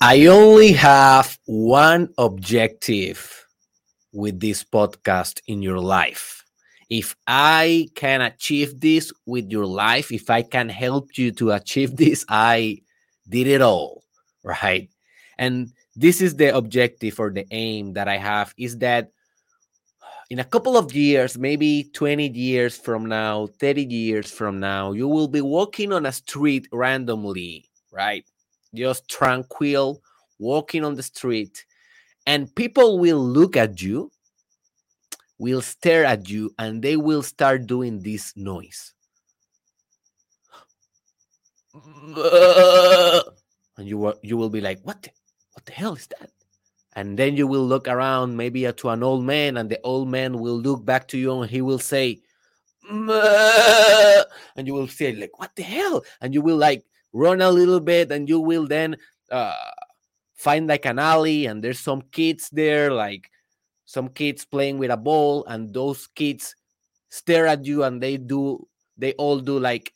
I only have one objective with this podcast in your life. If I can achieve this with your life, if I can help you to achieve this, I did it all, right? And this is the objective or the aim that I have is that in a couple of years, maybe 20 years from now, 30 years from now, you will be walking on a street randomly, right? Just tranquil, walking on the street, and people will look at you, will stare at you, and they will start doing this noise. And you will, you will be like, what the, what the hell is that? and then you will look around maybe to an old man and the old man will look back to you and he will say and you will say like what the hell and you will like run a little bit and you will then uh, find like an alley and there's some kids there like some kids playing with a ball and those kids stare at you and they do they all do like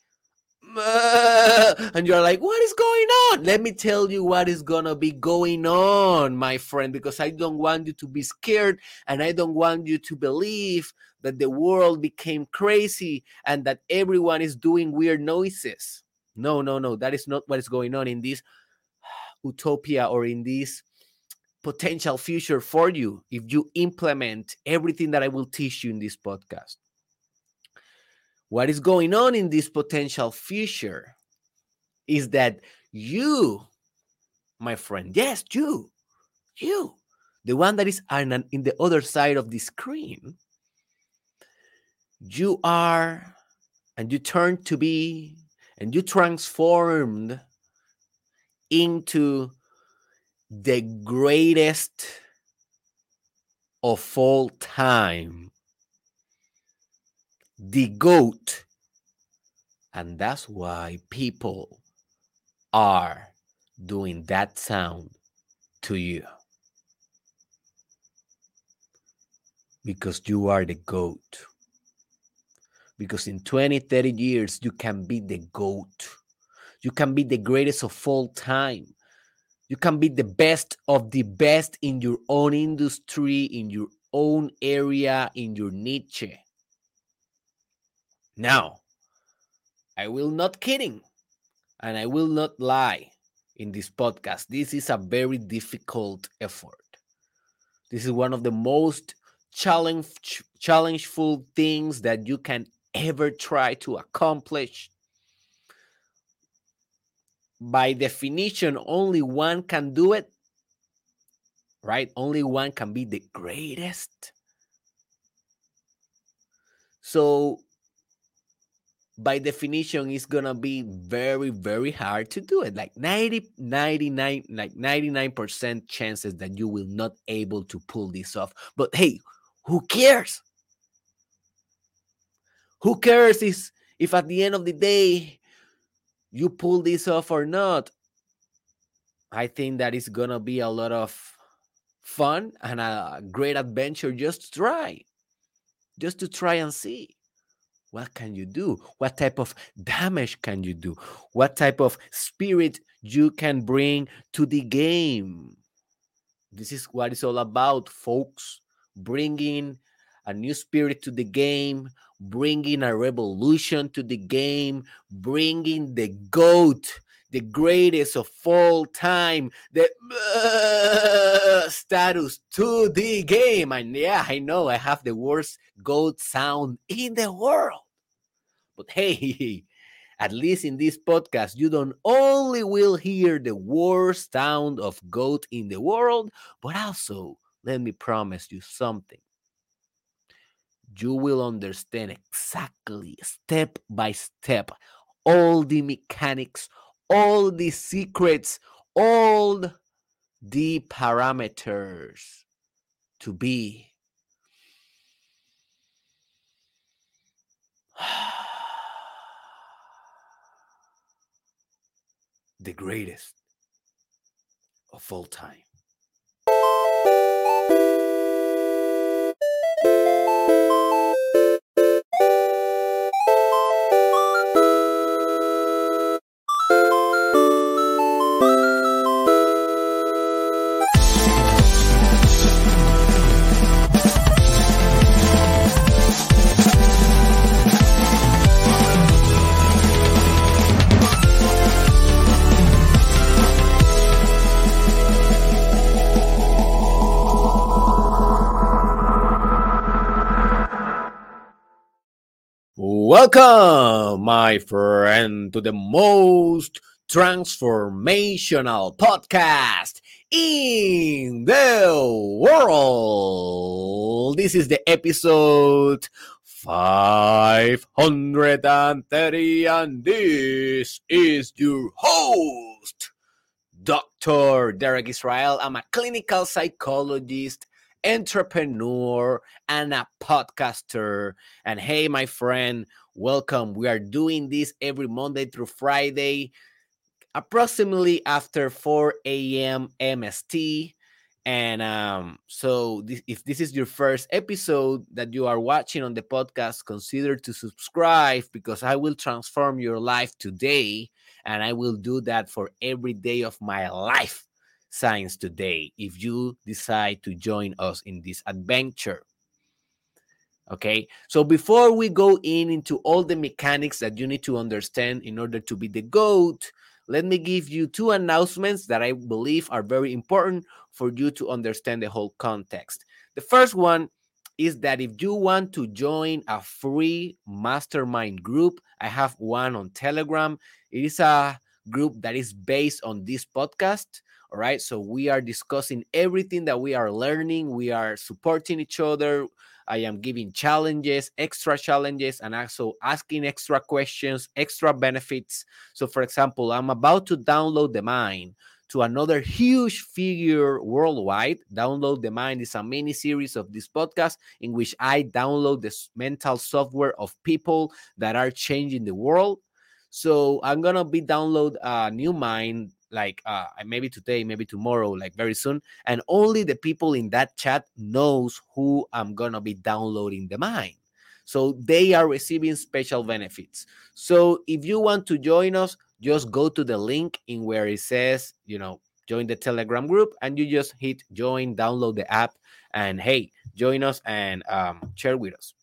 and you're like, what is going on? Let me tell you what is gonna be going on, my friend, because I don't want you to be scared and I don't want you to believe that the world became crazy and that everyone is doing weird noises. No, no, no, that is not what is going on in this utopia or in this potential future for you if you implement everything that I will teach you in this podcast. What is going on in this potential future is that you, my friend, yes, you, you, the one that is in, in the other side of the screen, you are and you turn to be and you transformed into the greatest of all time the goat. And that's why people are doing that sound to you. Because you are the goat. Because in 20, 30 years, you can be the goat. You can be the greatest of all time. You can be the best of the best in your own industry, in your own area, in your niche. Now, I will not kidding and I will not lie in this podcast. This is a very difficult effort. This is one of the most challenge challengeful things that you can ever try to accomplish. By definition, only one can do it. Right? Only one can be the greatest. So by definition it's gonna be very very hard to do it like 90 99 like 99% chances that you will not able to pull this off but hey who cares who cares is if at the end of the day you pull this off or not? I think that is gonna be a lot of fun and a great adventure just to try just to try and see. What can you do? What type of damage can you do? What type of spirit you can bring to the game? This is what it's all about folks. Bringing a new spirit to the game bringing a revolution to the game bringing the goat the greatest of all time, the uh, status to the game. And yeah, I know I have the worst goat sound in the world. But hey, at least in this podcast, you don't only will hear the worst sound of goat in the world, but also let me promise you something. You will understand exactly, step by step, all the mechanics, all the secrets, all the parameters to be the greatest of all time. Welcome, my friend, to the most transformational podcast in the world. This is the episode 530, and this is your host, Dr. Derek Israel. I'm a clinical psychologist entrepreneur and a podcaster. And hey, my friend, welcome. We are doing this every Monday through Friday, approximately after 4 a.m. MST. And um, so, this, if this is your first episode that you are watching on the podcast, consider to subscribe because I will transform your life today, and I will do that for every day of my life science today if you decide to join us in this adventure. Okay, so before we go in into all the mechanics that you need to understand in order to be the GOAT, let me give you two announcements that I believe are very important for you to understand the whole context. The first one is that if you want to join a free mastermind group, I have one on Telegram. It is a group that is based on this podcast. All right. So we are discussing everything that we are learning. We are supporting each other. I am giving challenges, extra challenges, and also asking extra questions, extra benefits. So, for example, I'm about to download the mind to another huge figure worldwide. Download the Mind is a mini series of this podcast in which I download the mental software of people that are changing the world. So I'm gonna be download a new mind like uh maybe today maybe tomorrow like very soon and only the people in that chat knows who i'm gonna be downloading the mine. so they are receiving special benefits so if you want to join us just go to the link in where it says you know join the telegram group and you just hit join download the app and hey join us and um, share with us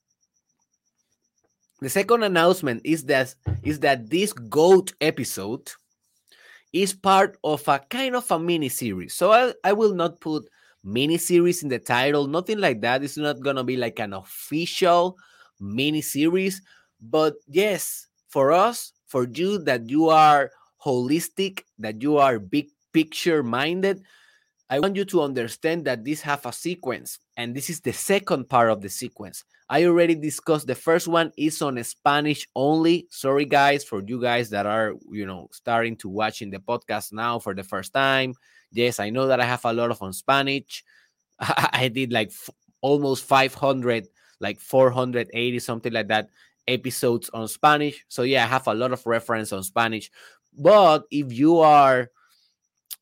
the second announcement is that is that this goat episode is part of a kind of a mini series. So I, I will not put mini series in the title, nothing like that. It's not gonna be like an official mini series, but yes, for us, for you that you are holistic, that you are big picture minded, I want you to understand that this have a sequence, and this is the second part of the sequence. I already discussed the first one is on Spanish only. Sorry, guys, for you guys that are you know starting to watching the podcast now for the first time. Yes, I know that I have a lot of on Spanish. I did like almost 500, like 480 something like that episodes on Spanish. So yeah, I have a lot of reference on Spanish. But if you are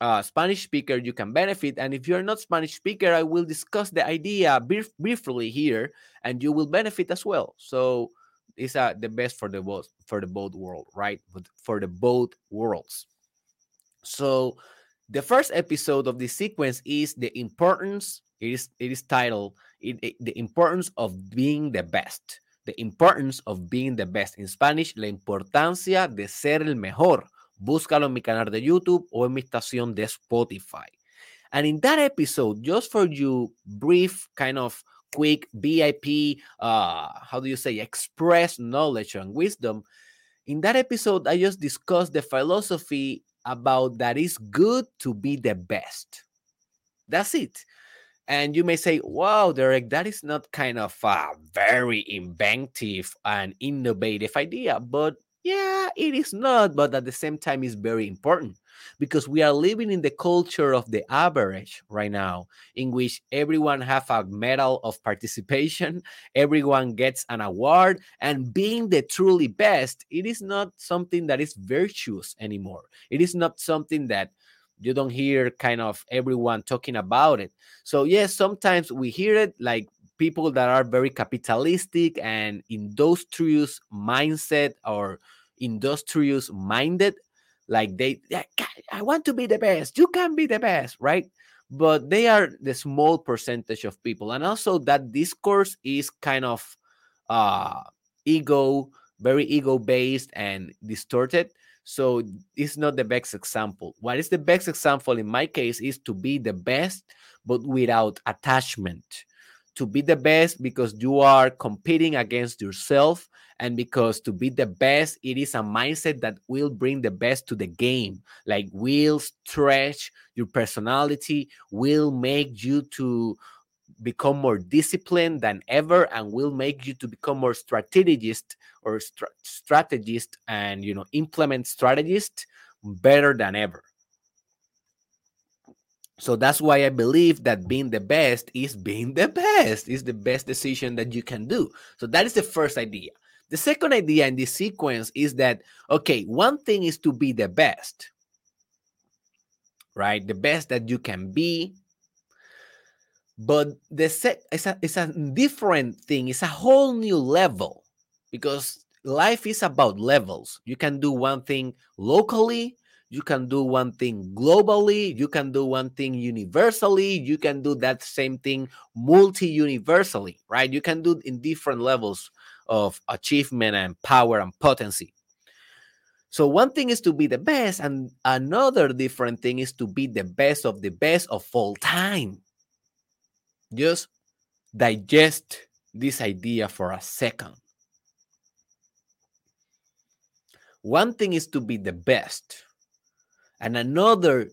uh, Spanish speaker, you can benefit. And if you're not Spanish speaker, I will discuss the idea brief, briefly here, and you will benefit as well. So it's uh, the best for the both for the both world, right? But for the both worlds. So the first episode of this sequence is the importance. It is it is titled it, it, the importance of being the best. The importance of being the best in Spanish. La importancia de ser el mejor búscalo en mi canal de YouTube o en mi estación de Spotify. And in that episode, just for you, brief kind of quick VIP, uh, how do you say, express knowledge and wisdom. In that episode, I just discussed the philosophy about that it's good to be the best. That's it. And you may say, wow, Derek, that is not kind of a very inventive and innovative idea. But yeah, it is not, but at the same time, it's very important because we are living in the culture of the average right now, in which everyone have a medal of participation, everyone gets an award, and being the truly best, it is not something that is virtuous anymore. It is not something that you don't hear kind of everyone talking about it. So yes, sometimes we hear it like people that are very capitalistic and industrious mindset or industrious minded like they i want to be the best. You can be the best right? But they are the small percentage of people. And also that discourse is kind of uh ego very ego based and distorted. So it's not the best example. What is the best example in my case is to be the best but without attachment to be the best because you are competing against yourself and because to be the best it is a mindset that will bring the best to the game like will stretch your personality will make you to become more disciplined than ever and will make you to become more strategist or str- strategist and you know implement strategist better than ever so that's why i believe that being the best is being the best is the best decision that you can do. So that is the first idea. The second idea in this sequence is that okay one thing is to be the best right? The best that you can be. But the set is a, it's a different thing. It's a whole new level because life is about levels. You can do one thing locally you can do one thing globally you can do one thing universally you can do that same thing multi-universally right? You can do in different levels of achievement and power and potency. So one thing is to be the best and another different thing is to be the best of the best of all time. Just digest this idea for a second. One thing is to be the best, and another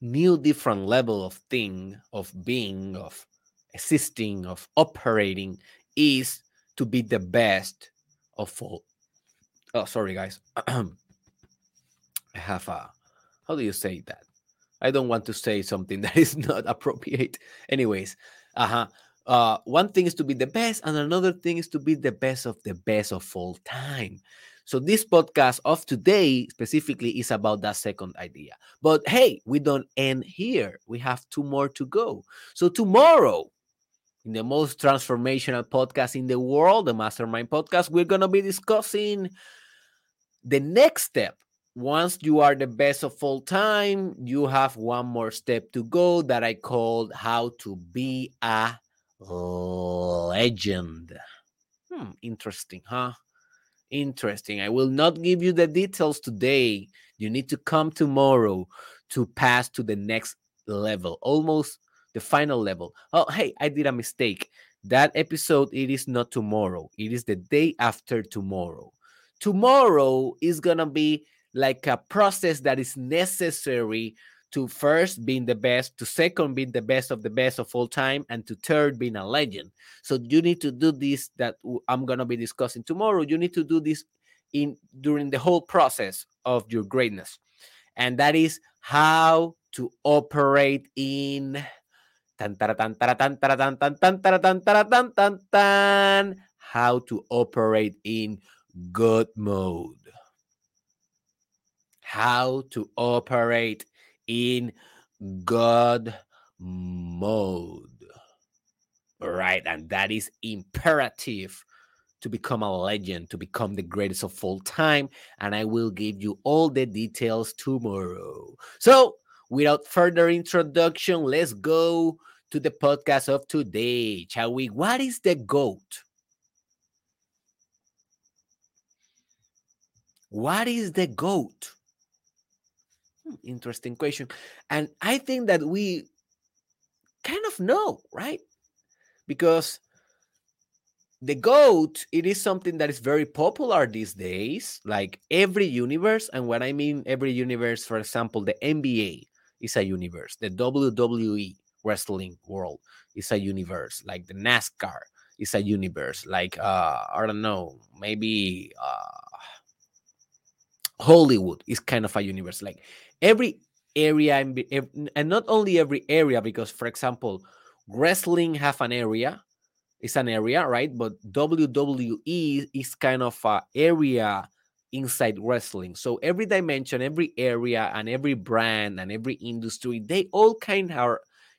new different level of thing, of being, of existing, of operating is to be the best of all. Oh, sorry, guys. I have a, how do you say that? I don't want to say something that is not appropriate. Anyways, uh-huh. Uh, one thing is to be the best, and another thing is to be the best of the best of all time. So this podcast of today specifically is about that second idea. But hey, we don't end here. We have two more to go. So tomorrow, in the most transformational podcast in the world, the Mastermind Podcast, we're gonna be discussing the next step. Once you are the best of all time, you have one more step to go that I called how to be a legend. Hmm, interesting, huh? Interesting. I will not give you the details today. You need to come tomorrow to pass to the next level, almost the final level. Oh, hey, I did a mistake. That episode, it is not tomorrow, it is the day after tomorrow. Tomorrow is gonna be like a process that is necessary to first being the best, to second being the best of the best of all time, and to third being a legend. So you need to do this that I'm gonna be discussing tomorrow. You need to do this in during the whole process of your greatness, and that is how to operate in. How to operate in good mode. How to operate in God mode. Right. And that is imperative to become a legend, to become the greatest of all time. And I will give you all the details tomorrow. So, without further introduction, let's go to the podcast of today. Shall we? What is the GOAT? What is the GOAT? Interesting question. And I think that we kind of know, right? Because the goat it is something that is very popular these days like every universe and what i mean every universe for example the nba is a universe the wwe wrestling world is a universe like the nascar is a universe like uh i don't know maybe uh hollywood is kind of a universe like every area and not only every area because for example wrestling have an area it's an area right? But wwe is kind of a area inside wrestling. So every dimension every area and every brand and every industry they all kind of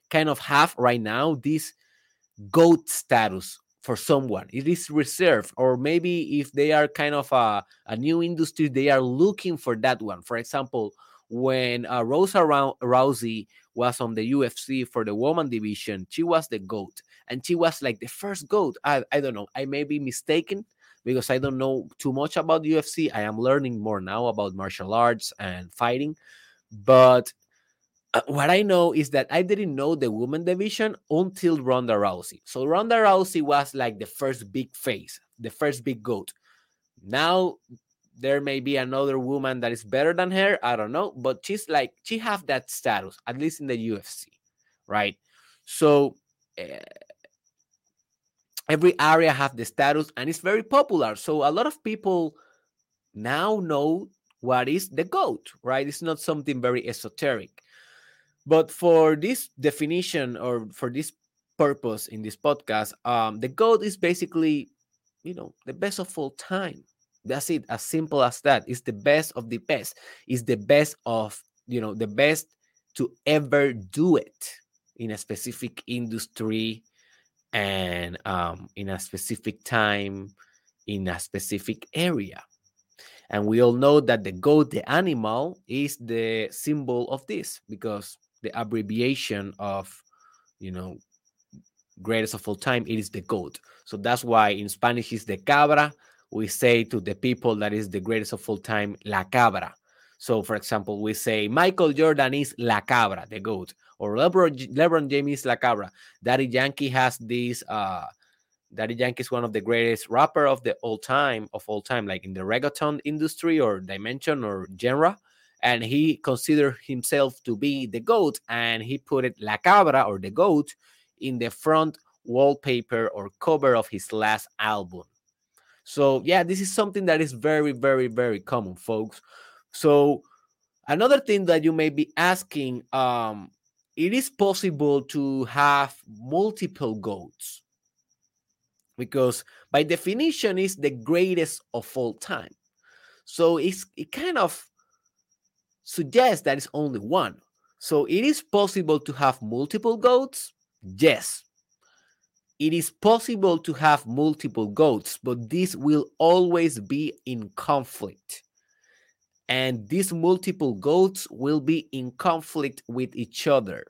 kind of have right now this goat status for someone. It is reserved or maybe if they are kind of a, a new industry they are looking for that one. For example when uh, Ronda Rousey was on the UFC for the woman division, she was the GOAT. And she was like the first GOAT. I, I don't know. I may be mistaken because I don't know too much about UFC. I am learning more now about martial arts and fighting. But uh, what I know is that I didn't know the woman division until Ronda Rousey. So Ronda Rousey was like the first big face, the first big GOAT. Now there may be another woman that is better than her. I don't know, but she's like she have that status at least in the UFC, right? So uh, every area have the status and it's very popular. So a lot of people now know what is the goat, right? It's not something very esoteric. But for this definition or for this purpose in this podcast, um, the goat is basically, you know, the best of all time. That's it, as simple as that. It's the best of the best. It's the best of, you know, the best to ever do it in a specific industry and um, in a specific time, in a specific area. And we all know that the goat, the animal, is the symbol of this because the abbreviation of, you know, greatest of all time, it is the goat. So that's why in Spanish is the cabra. We say to the people that is the greatest of all time, la cabra. So, for example, we say Michael Jordan is la cabra, the goat, or LeBron, LeBron James is la cabra. Daddy Yankee has this. Uh, Daddy Yankee is one of the greatest rapper of the all time of all time, like in the reggaeton industry or dimension or genre and he considered himself to be the goat and he put it la cabra or the goat in the front wallpaper or cover of his last album so yeah this is something that is very very very common folks so another thing that you may be asking um it is possible to have multiple goats because by definition is the greatest of all time so it's it kind of suggests that it's only one. So it is possible to have multiple goats? Yes. It is possible to have multiple goats, but this will always be in conflict. And these multiple goats will be in conflict with each other.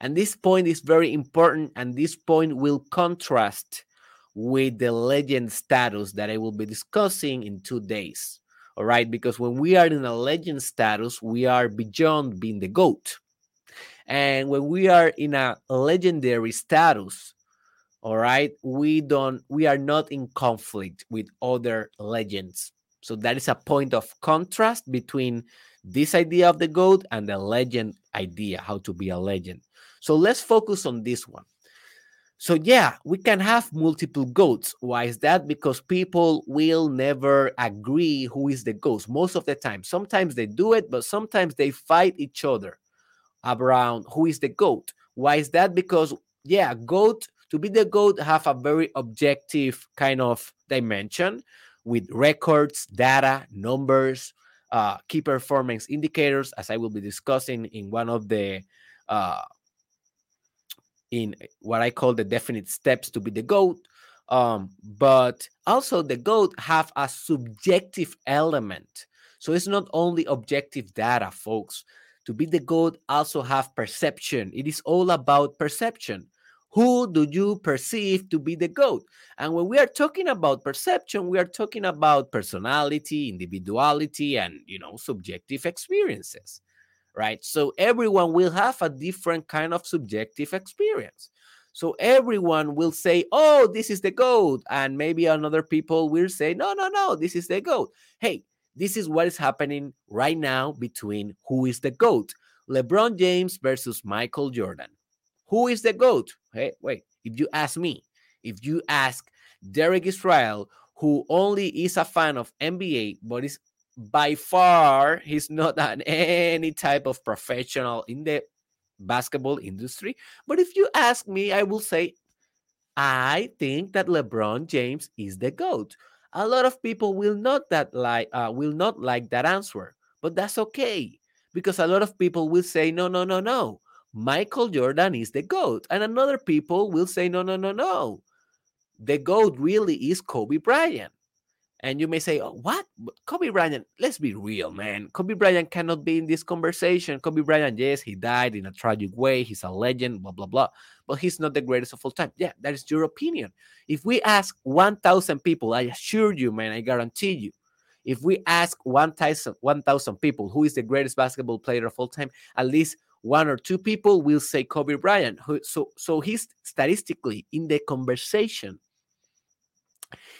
And this point is very important, and this point will contrast with the legend status that I will be discussing in two days. All right. Because when we are in a legend status, we are beyond being the GOAT. And when we are in a legendary status, all right, we don't, we are not in conflict with other legends. So that is a point of contrast between this idea of the GOAT and the legend idea, how to be a legend. So let's focus on this one. So yeah, we can have multiple goats. Why is that? Because people will never agree who is the goat most of the time. Sometimes they do it, but sometimes they fight each other around who is the goat. Why is that? Because yeah, goat to be the goat have a very objective kind of dimension with records, data, numbers, uh, key performance indicators, as I will be discussing in one of the uh, in what I call the definite steps to be the goat. Um, but also the goat have a subjective element. So it's not only objective data, folks. To be the goat also have perception. It is all about perception. Who do you perceive to be the goat? And when we are talking about perception, we are talking about personality, individuality, and you know, subjective experiences right? So everyone will have a different kind of subjective experience. So everyone will say, "Oh, this is the goat," and maybe another people will say, "No, no, no, this is the goat." Hey, this is what is happening right now between who is the goat, LeBron James versus Michael Jordan. Who is the goat? Hey, wait. If you ask me, if you ask Derek Israel, who only is a fan of NBA but is by far he's not an any type of professional in the basketball industry but if you ask me i will say i think that lebron james is the goat a lot of people will not that like uh, will not like that answer but that's okay because a lot of people will say no no no no michael jordan is the goat and another people will say no no no no the goat really is kobe bryant and you may say, oh, what? Kobe Bryant, let's be real, man. Kobe Bryant cannot be in this conversation. Kobe Bryant, yes, he died in a tragic way. He's a legend, blah, blah, blah. But he's not the greatest of all time. Yeah, that is your opinion. If we ask 1,000 people, I assure you, man, I guarantee you, if we ask 1,000 1, people who is the greatest basketball player of all time, at least one or two people will say Kobe Bryant. So, so he's statistically in the conversation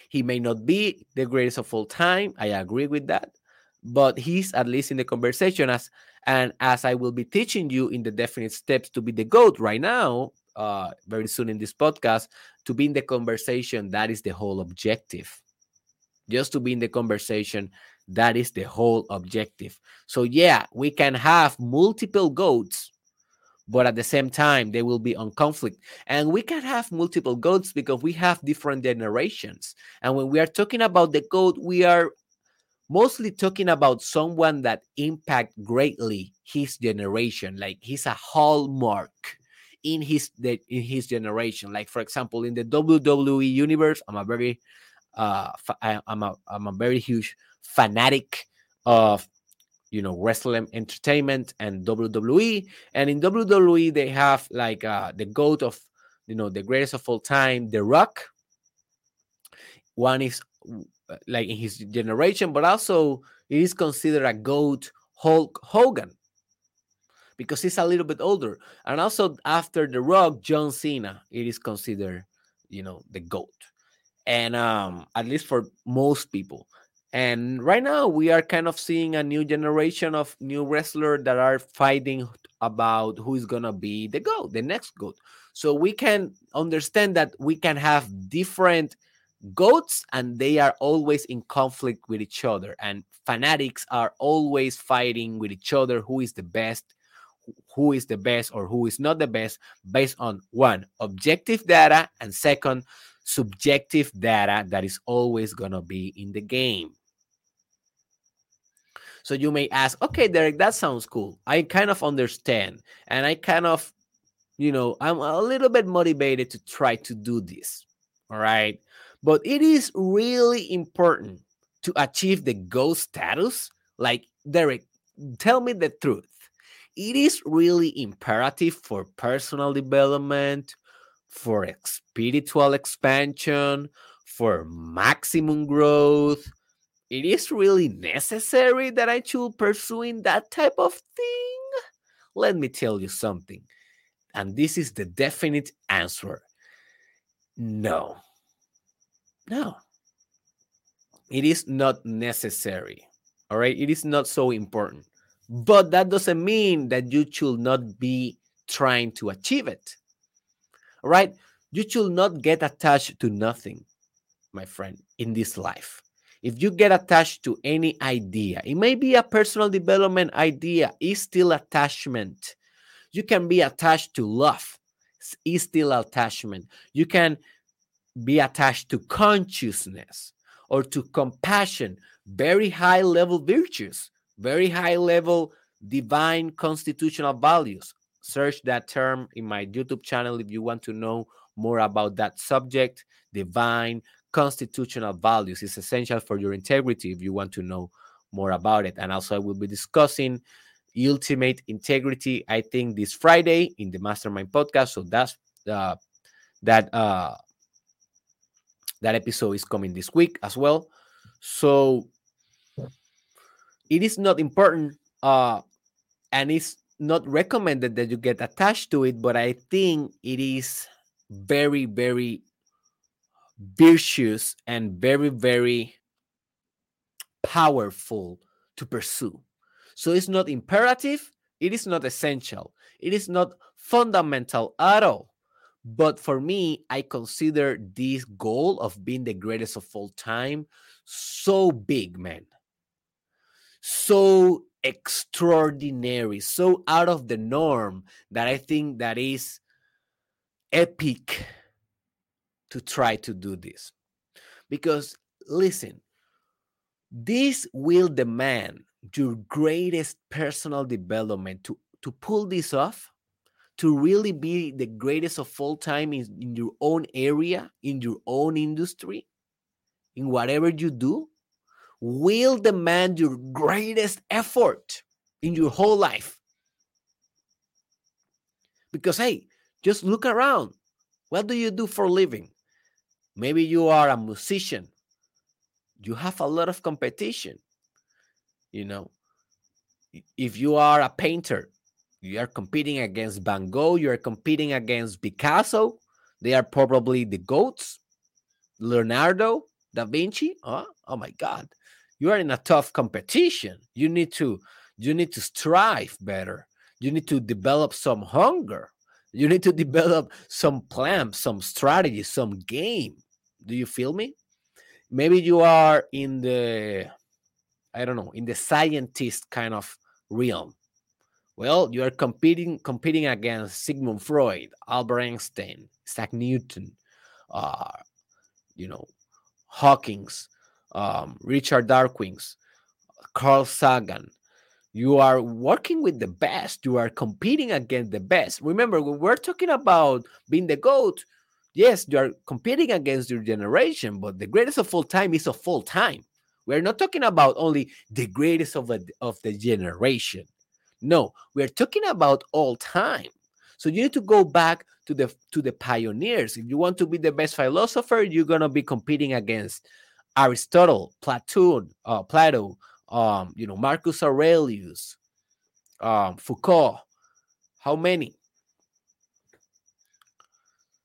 He may not be the greatest of all time. I agree with that. But he's at least in the conversation as and as I will be teaching you in the definite steps to be the GOAT right now, uh, very soon in this podcast, to be in the conversation, that is the whole objective. Just to be in the conversation, that is the whole objective. So, yeah, we can have multiple GOATs, but at the same time, they will be on conflict. And we can have multiple GOATs because we have different generations. And when we are talking about the GOAT, we are mostly talking about someone that impact greatly his generation like he's a hallmark in his in his generation like for example in the WWE universe I'm a very uh I, am a I'm a very huge fanatic of you know wrestling entertainment and WWE and in WWE they have like uh the goat of you know the greatest of all time The Rock one is like in his generation, but also it is considered a goat Hulk Hogan because he's a little bit older. And also after The Rock, John Cena, it is considered, you know, the goat. And um, at least for most people. And right now we are kind of seeing a new generation of new wrestlers that are fighting about who is gonna be the goat, the next goat. So we can understand that we can have different goats and they are always in conflict with each other and fanatics are always fighting with each other who is the best who is the best or who is not the best based on one objective data and second subjective data that is always going to be in the game so you may ask okay derek that sounds cool i kind of understand and i kind of you know i'm a little bit motivated to try to do this all right but it is really important to achieve the goat status. Like, Derek, tell me the truth. It is really imperative for personal development, for spiritual expansion, for maximum growth. It is really necessary that I should pursuing that type of thing. Let me tell you something. And this is the definite answer. No. No. It is not necessary. All right. It is not so important. But that doesn't mean that you should not be trying to achieve it. All right. You should not get attached to nothing, my friend, in this life. If you get attached to any idea, it may be a personal development idea, it's still attachment. You can be attached to love, it's still attachment. You can be attached to consciousness or to compassion, very high level virtues, very high level divine constitutional values. Search that term in my YouTube channel if you want to know more about that subject. Divine constitutional values is essential for your integrity if you want to know more about it. And also, I will be discussing ultimate integrity, I think, this Friday in the Mastermind podcast. So that's uh, that uh, that episode is coming this week as well. So it is not important uh, and it's not recommended that you get attached to it, but I think it is very, very virtuous and very, very powerful to pursue. So it's not imperative, it is not essential, it is not fundamental at all. But for me, I consider this goal of being the greatest of all time so big, man. So extraordinary, so out of the norm that I think that is epic to try to do this. Because listen, this will demand your greatest personal development to to pull this off to really be the greatest of all time in, in your own area, in your own industry, in whatever you do, will demand your greatest effort in your whole life. Because, hey, just look around. What do you do for living? Maybe you are a musician. You have a lot of competition. You know, if you are a painter, you are competing against Van Gogh, you are competing against Picasso. They are probably the goats. Leonardo, Da Vinci? Oh, oh my God. You are in a tough competition. You need to you need to strive better. You need to develop some hunger. You need to develop some plan, some strategy, some game. Do you feel me? Maybe you are in the I don't know, in the scientist kind of realm. Well, you are competing competing against Sigmund Freud, Albert Einstein, Isaac Newton, uh, you know, Hawkins, um, Richard Dawkins, Carl Sagan. You are working with the best. You are competing against the best. Remember, when we're talking about being the GOAT, yes, you are competing against your generation, but the greatest of all time is of all time. We're not talking about only the greatest of, the of the generation. No, we're talking about all time. So you need to go back to the to the pioneers. If you want to be the best philosopher, you're gonna be competing against Aristotle, Plato, uh, Plato, um, you know, Marcus Aurelius, um, Foucault. How many?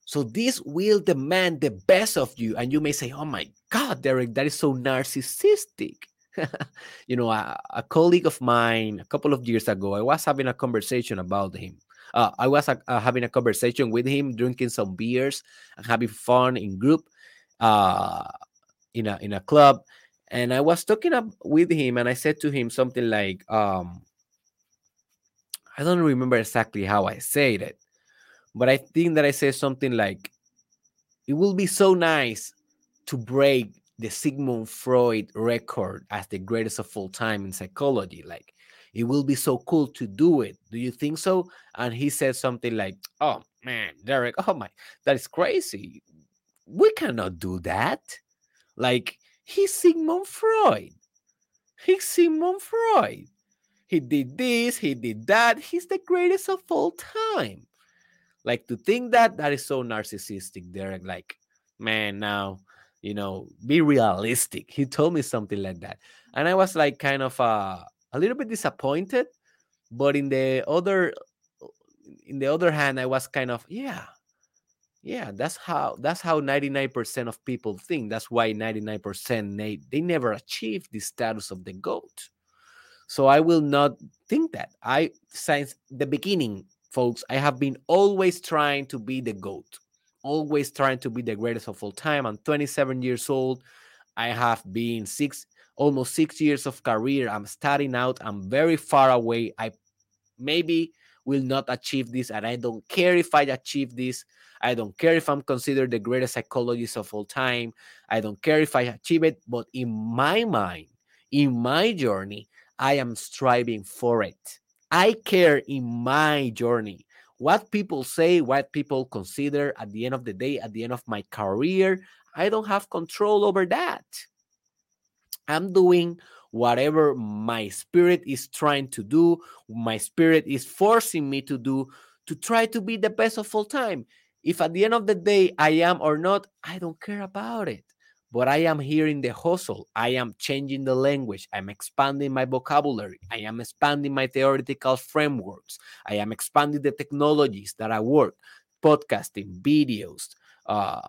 So this will demand the best of you, and you may say, "Oh my God, Derek, that is so narcissistic." you know, a, a, colleague of mine a couple of years ago, I was having a conversation about him. Uh, I was uh, having a conversation with him, drinking some beers and having fun in group, uh, in a in a club, and I was talking up with him, and I said to him something like, um, I don't remember exactly how I said it, but I think that I said something like, "It will be so nice to break the Sigmund Freud record as the greatest of all time in psychology. Like, it will be so cool to do it. Do you think so? And he said something like, Oh man, Derek, oh my, that is crazy. We cannot do that. Like, he's Sigmund Freud. He's Sigmund Freud. He did this, he did that. He's the greatest of all time. Like, to think that, that is so narcissistic, Derek. Like, man, now you know be realistic he told me something like that and i was like kind of uh, a little bit disappointed but in the other in the other hand i was kind of yeah yeah that's how that's how 99% of people think that's why 99% they, they never achieve the status of the goat so i will not think that i since the beginning folks i have been always trying to be the goat always trying to be the greatest of all time. I'm 27 years old. I have been six, almost six years of career. I'm starting out. I'm very far away. I maybe will not achieve this, and I don't care if I achieve this. I don't care if I'm considered the greatest psychologist of all time. I don't care if I achieve it, but in my mind, in my journey, I am striving for it. I care in my journey what people say, what people consider at the end of the day, at the end of my career, I don't have control over that. I'm doing whatever my spirit is trying to do, my spirit is forcing me to do to try to be the best of all time. If at the end of the day I am or not, I don't care about it but I am here in the hustle. I am changing the language. I'm expanding my vocabulary. I am expanding my theoretical frameworks. I am expanding the technologies that I work podcasting, videos, uh,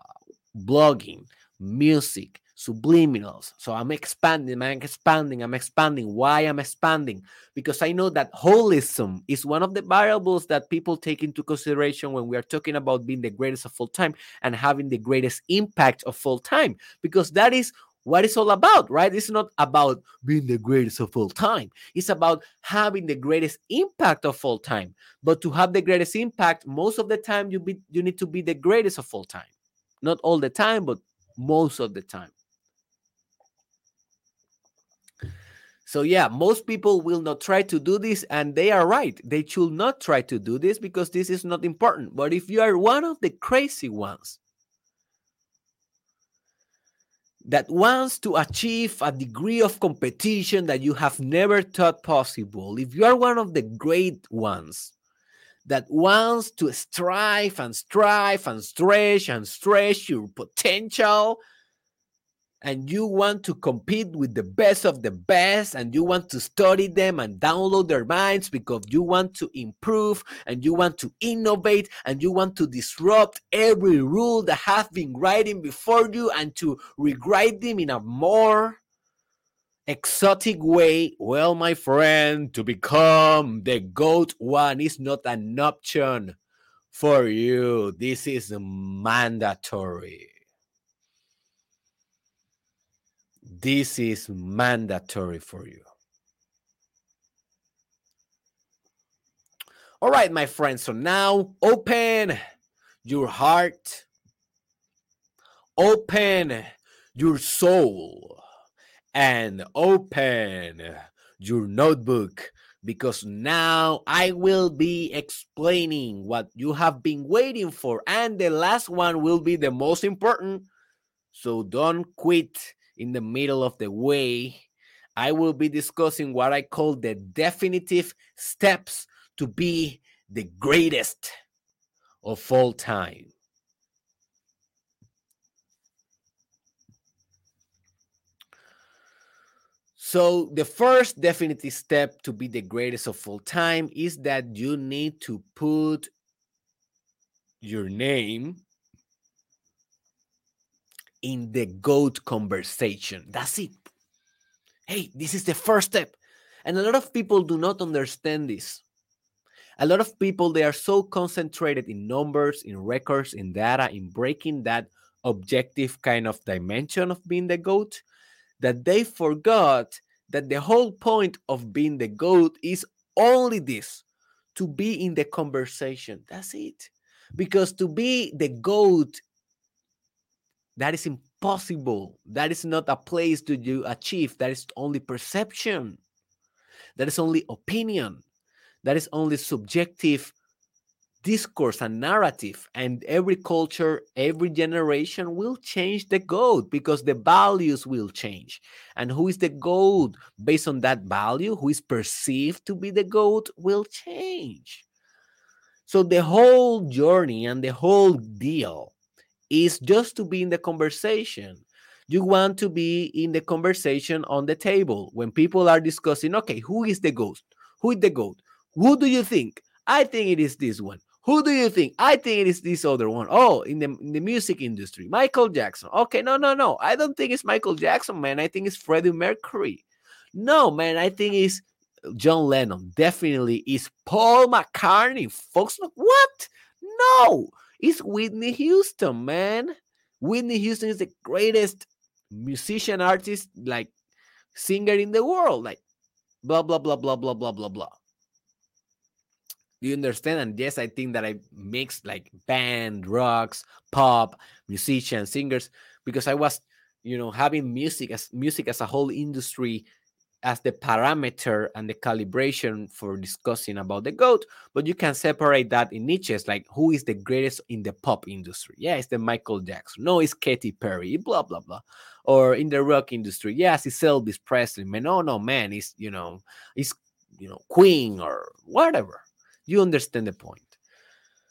blogging, music, subliminals. So I'm expanding, I'm expanding, I'm expanding. Why I'm expanding? Because I know that holism is one of the variables that people take into consideration when we are talking about being the greatest of all time and having the greatest impact of all time. Because that is what it's all about, right? It's not about being the greatest of all time. It's about having the greatest impact of all time. But to have the greatest impact, most of the time you be you need to be the greatest of all time. Not all the time, but most of the time. So, yeah, most people will not try to do this, and they are right. They should not try to do this because this is not important. But if you are one of the crazy ones that wants to achieve a degree of competition that you have never thought possible, if you are one of the great ones that wants to strive and strive and stretch and stretch your potential, and you want to compete with the best of the best and you want to study them and download their minds because you want to improve and you want to innovate and you want to disrupt every rule that has been writing before you and to rewrite them in a more exotic way. Well my friend to become the goat one is not an option for you. This is mandatory This is mandatory for you. All right, my friends. So now open your heart, open your soul, and open your notebook because now I will be explaining what you have been waiting for. And the last one will be the most important. So don't quit in the middle of the way, I will be discussing what I call the definitive steps to be the greatest of all time. So, the first definitive step to be the greatest of all time is that you need to put your name in the GOAT conversation. That's it. Hey, this is the first step. And a lot of people do not understand this. A lot of people, they are so concentrated in numbers, in records, in data, in breaking that objective kind of dimension of being the GOAT that they forgot that the whole point of being the GOAT is only this to be in the conversation. That's it. Because to be the GOAT that is impossible. That is not a place to you achieve. That is only perception. That is only opinion. That is only subjective discourse and narrative. And every culture, every generation will change the goat because the values will change. And who is the goat based on that value, who is perceived to be the goat, will change. So the whole journey and the whole deal is just to be in the conversation. You want to be in the conversation on the table when people are discussing, okay, who is the ghost? Who is the goat? Who do you think? I think it is this one. Who do you think? I think it is this other one. Oh, in the, in the music industry, Michael Jackson. Okay, no, no, no. I don't think it's Michael Jackson, man. I think it's Freddie Mercury. No, man, I think it's John Lennon. Definitely is Paul McCartney. Folks, what? No, it's Whitney Houston, man. Whitney Houston is the greatest musician, artist, like singer in the world. Like blah blah blah blah blah blah blah blah. Do you understand? And yes, I think that I mixed like band, rocks, pop, musicians, singers, because I was, you know, having music as music as a whole industry as the parameter and the calibration for discussing about the goat but you can separate that in niches like who is the greatest in the pop industry. Yeah it's the michael jackson. No it's katy perry blah blah blah. Or in the rock industry yes it's elvis presley. Man no no man it's you know it's you know queen or whatever. You understand the point.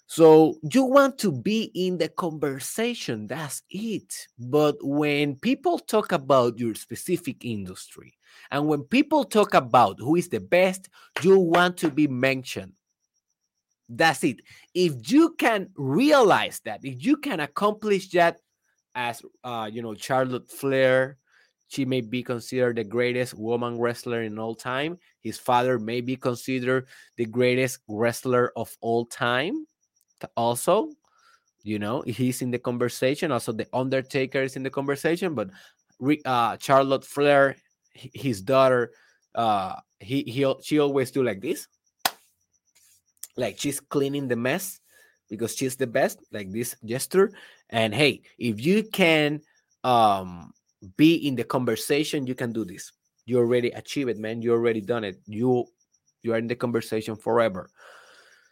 So you want to be in the conversation that's it. But when people talk about your specific industry and when people talk about who is the best, you want to be mentioned. That's it. If you can realize that, if you can accomplish that, as uh, you know, Charlotte Flair, she may be considered the greatest woman wrestler in all time. His father may be considered the greatest wrestler of all time. Also, you know, he's in the conversation. Also, the Undertaker is in the conversation, but uh, Charlotte Flair his daughter uh he he she always do like this. Like she's cleaning the mess because she's the best like this gesture. And hey if you can um be in the conversation you can do this. You already achieve it man. You already done it. You you are in the conversation forever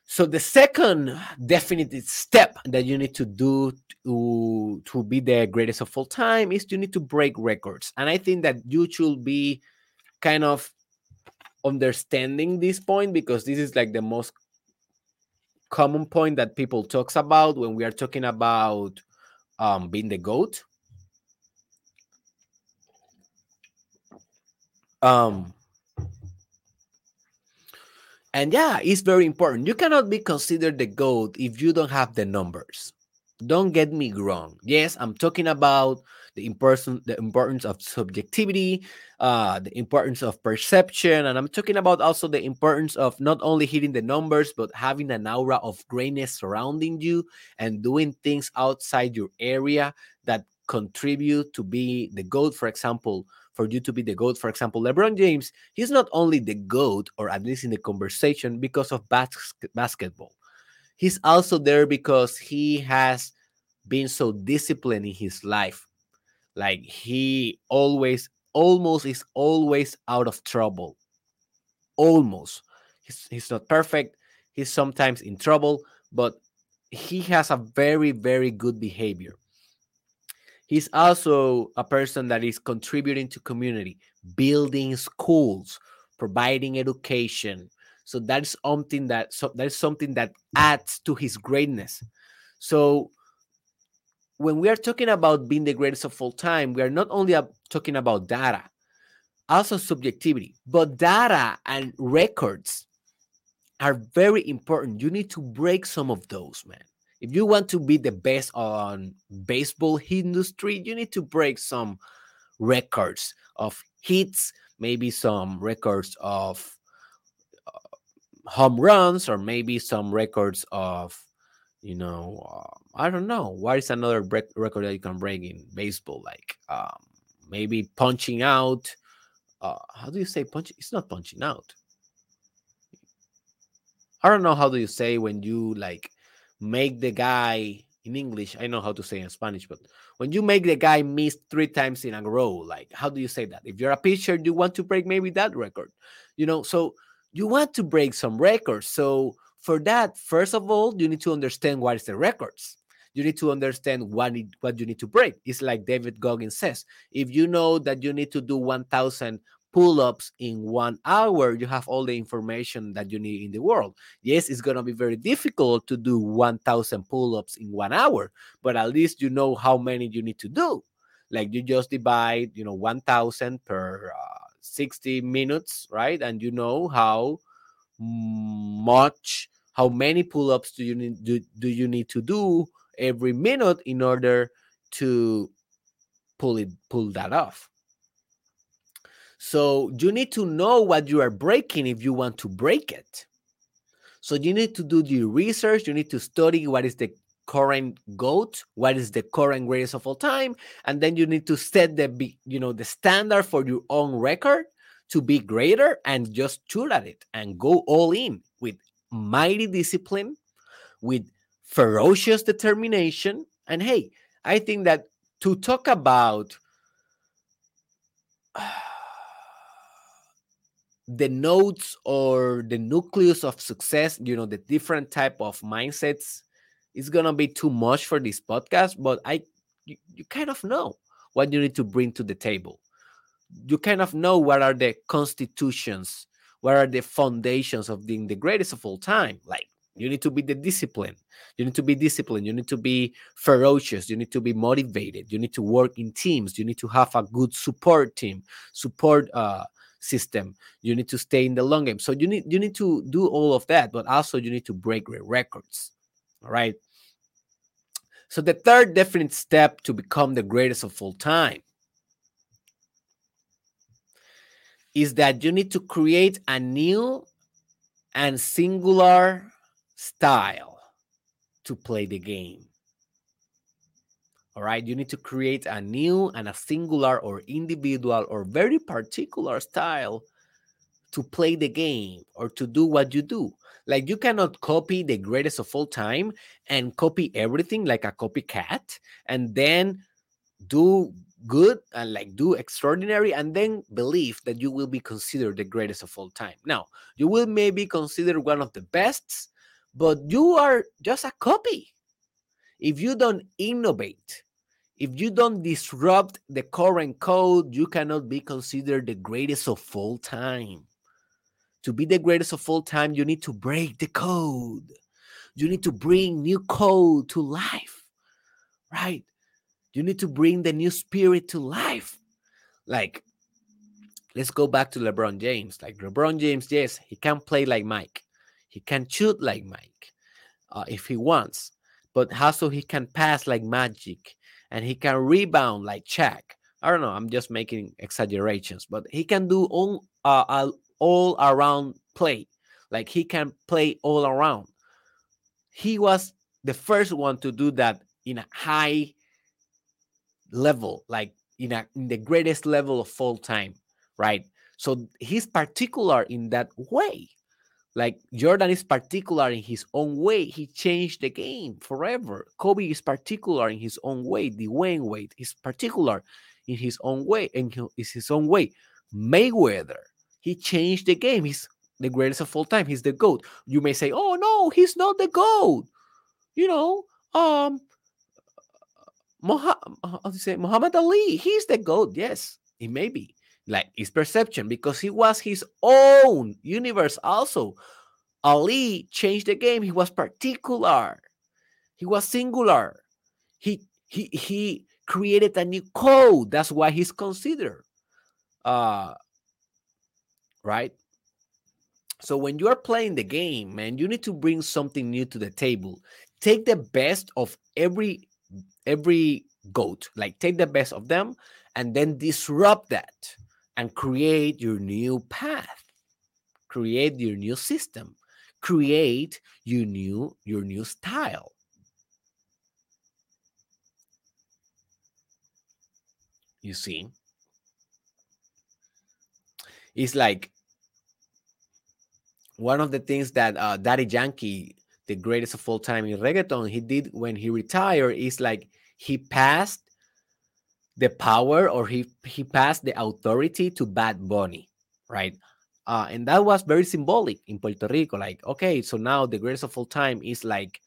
so the second definite step that you need to do to, to be the greatest of all time is you need to break records. And I think that you should be kind of understanding this point because this is like the most common point that people talks about when we are talking about um, being the goat. Um, and yeah, it's very important. You cannot be considered the GOAT if you don't have the numbers. Don't get me wrong. Yes, I'm talking about the importance the importance of subjectivity, uh, the importance of perception, and I'm talking about also the importance of not only hitting the numbers but having an aura of greatness surrounding you and doing things outside your area that contribute to be the goat. For example, for you to be the GOAT. For example, LeBron James, he's not only the GOAT, or at least in the conversation, because of bas- basketball. He's also there because he has been so disciplined in his life. Like he always, almost is always out of trouble. Almost. He's, he's not perfect. He's sometimes in trouble, but he has a very, very good behavior he's also a person that is contributing to community building schools providing education. So that's something that so that's something that adds to his greatness. So when we are talking about being the greatest of all time we are not only talking about data also subjectivity. But data and records are very important. You need to break some of those man if you want to be the best on baseball industry, you need to break some records of hits, maybe some records of uh, home runs, or maybe some records of, you know, uh, I don't know. What is another record that you can break in baseball? Like um, maybe punching out. Uh, how do you say punch? It's not punching out. I don't know how do you say when you like make the guy in English, I know how to say in Spanish, but when you make the guy miss three times in a row, like how do you say that? If you're a pitcher, you want to break maybe that record, you know. So you want to break some records. So for that, first of all, you need to understand what is the records. You need to understand what need, what you need to break. It's like David Goggins says: if you know that you need to do 1,000 pull ups in one hour, you have all the information that you need in the world. Yes, it's going to be very difficult to do 1,000 pull ups in one hour, but at least you know how many you need to do. Like you just divide, you know, 1,000 per uh, 60 minutes, right? And you know how much, how many pull ups do you need do, do you need to do every minute in order to pull it pull that off so you need to know what you are breaking if you want to break it. So you need to do your research. You need to study what is the current GOAT, what is the current greatest of all time, and then you need to set the you know the standard for your own record to be greater and just shoot at it and go all in with mighty discipline, with ferocious determination. And hey, I think that to talk about the notes or the nucleus of success you know the different type of mindsets is gonna be too much for this podcast but i you, you kind of know what you need to bring to the table. You kind of know what are the constitutions what are the foundations of being the greatest of all time. Like you need to be the discipline. You need to be disciplined. You need to be ferocious. You need to be motivated. You need to work in teams. You need to have a good support team support uh system. You need to stay in the long game. So you need you need to do all of that, but also you need to break records. All right. So the third definite step to become the greatest of all time is that you need to create a new and singular style to play the game. All right, you need to create a new and a singular or individual or very particular style to play the game or to do what you do. Like you cannot copy the greatest of all time and copy everything like a copycat and then do good and like do extraordinary and then believe that you will be considered the greatest of all time. Now, you will maybe consider one of the best, but you are just a copy. If you don't innovate, if you don't disrupt the current code, you cannot be considered the greatest of all time. To be the greatest of all time, you need to break the code. You need to bring new code to life, right? You need to bring the new spirit to life. Like let's go back to LeBron James. Like LeBron James, yes, he can play like Mike. He can shoot like Mike uh, if he wants, but also he can pass like Magic and he can rebound like Shaq. I don't know. I'm just making exaggerations, but he can do all uh, all around play. Like he can play all around. He was the first one to do that in a high level, like in, a, in the greatest level of all time, right? So he's particular in that way. Like Jordan is particular in his own way. He changed the game forever. Kobe is particular in his own way. Dwyane Wade is particular in his own way. And is his own way. Mayweather, he changed the game. He's the greatest of all time. He's the GOAT. You may say, oh no, he's not the GOAT. You know, um Muhammad, how to say Muhammad Ali, he's the GOAT. Yes, he may be like his perception because he was his own universe also. Ali changed the game. He was particular. He was singular. He he he created a new code. That's why he's considered uh right? So when you are playing the game man you need to bring something new to the table. Take the best of every every goat. Like take the best of them and then disrupt that and create your new path create your new system create your new your new style. You see? It's like one of the things that uh, Daddy Yankee, the greatest of all time in reggaeton, he did when he retired is like he passed the power or he he passed the authority to Bad Bunny, right? Uh, and that was very symbolic in Puerto Rico. Like, okay, so now the greatest of all time is like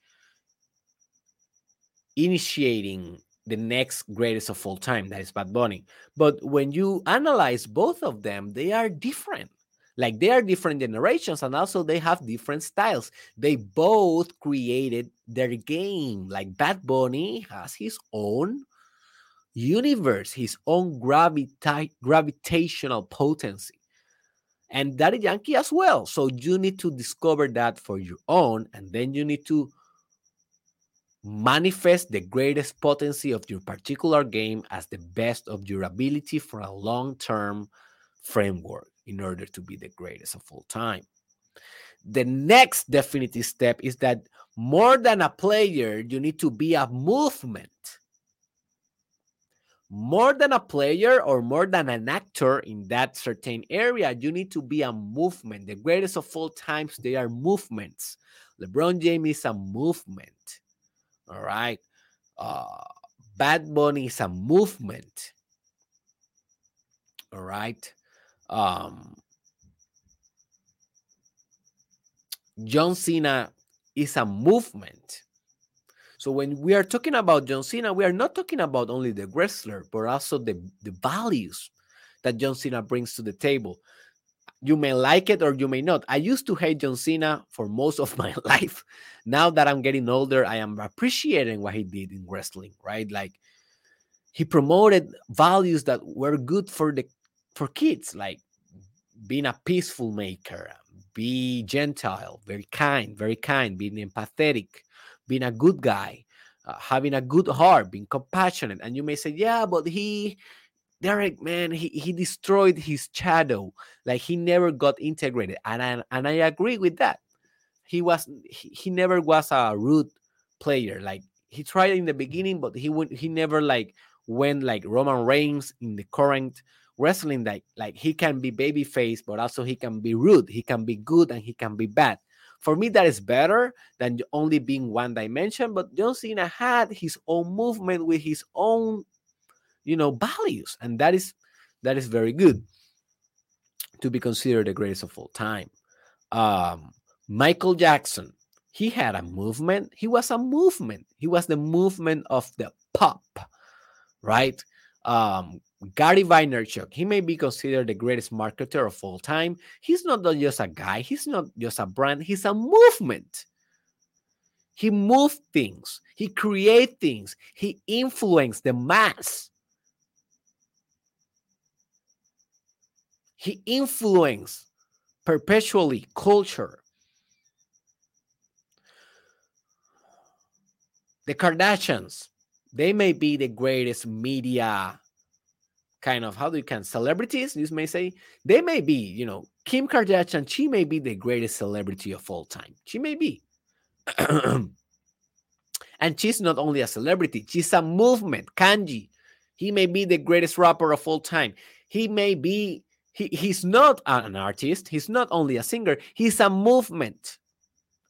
initiating the next greatest of all time, that is Bad Bunny. But when you analyze both of them, they are different. Like they are different generations and also they have different styles. They both created their game. Like Bad Bunny has his own universe, his own gravita- gravitational potency. And Daddy Yankee as well. So you need to discover that for your own, and then you need to manifest the greatest potency of your particular game as the best of your ability for a long term framework in order to be the greatest of all time. The next definitive step is that more than a player, you need to be a movement more than a player or more than an actor in that certain area, you need to be a movement. The greatest of all times, they are movements. LeBron James is a movement. All right. Uh, Bad Bunny is a movement. All right. Um, John Cena is a movement. So when we are talking about John Cena, we are not talking about only the wrestler, but also the, the values that John Cena brings to the table. You may like it or you may not. I used to hate John Cena for most of my life. Now that I'm getting older, I am appreciating what he did in wrestling, right? Like he promoted values that were good for the for kids, like being a peaceful maker, be gentile, very kind, very kind, being empathetic, being a good guy, uh, having a good heart, being compassionate. And you may say, yeah, but he, Derek, man, he, he destroyed his shadow. Like he never got integrated. And I, and I agree with that. He was, he, he never was a rude player. Like he tried in the beginning, but he would, he never like went like Roman Reigns in the current wrestling like like he can be babyface but also he can be rude he can be good and he can be bad for me, that is better than only being one dimension. But John Cena had his own movement with his own, you know, values, and that is that is very good to be considered the greatest of all time. Um, Michael Jackson, he had a movement. He was a movement. He was the movement of the pop, right? Um, Gary Vaynerchuk, he may be considered the greatest marketer of all time. He's not just a guy, he's not just a brand, he's a movement. He moved things, he created things, he influenced the mass. He influenced perpetually culture. The Kardashians, they may be the greatest media kind of how do you can celebrities you may say? They may be you know kim kardashian she may be the greatest celebrity of all time. She may be. And she's not only a celebrity she's a movement. Kanye he may be the greatest rapper of all time. He may be he, he's not an artist he's not only a singer he's a movement.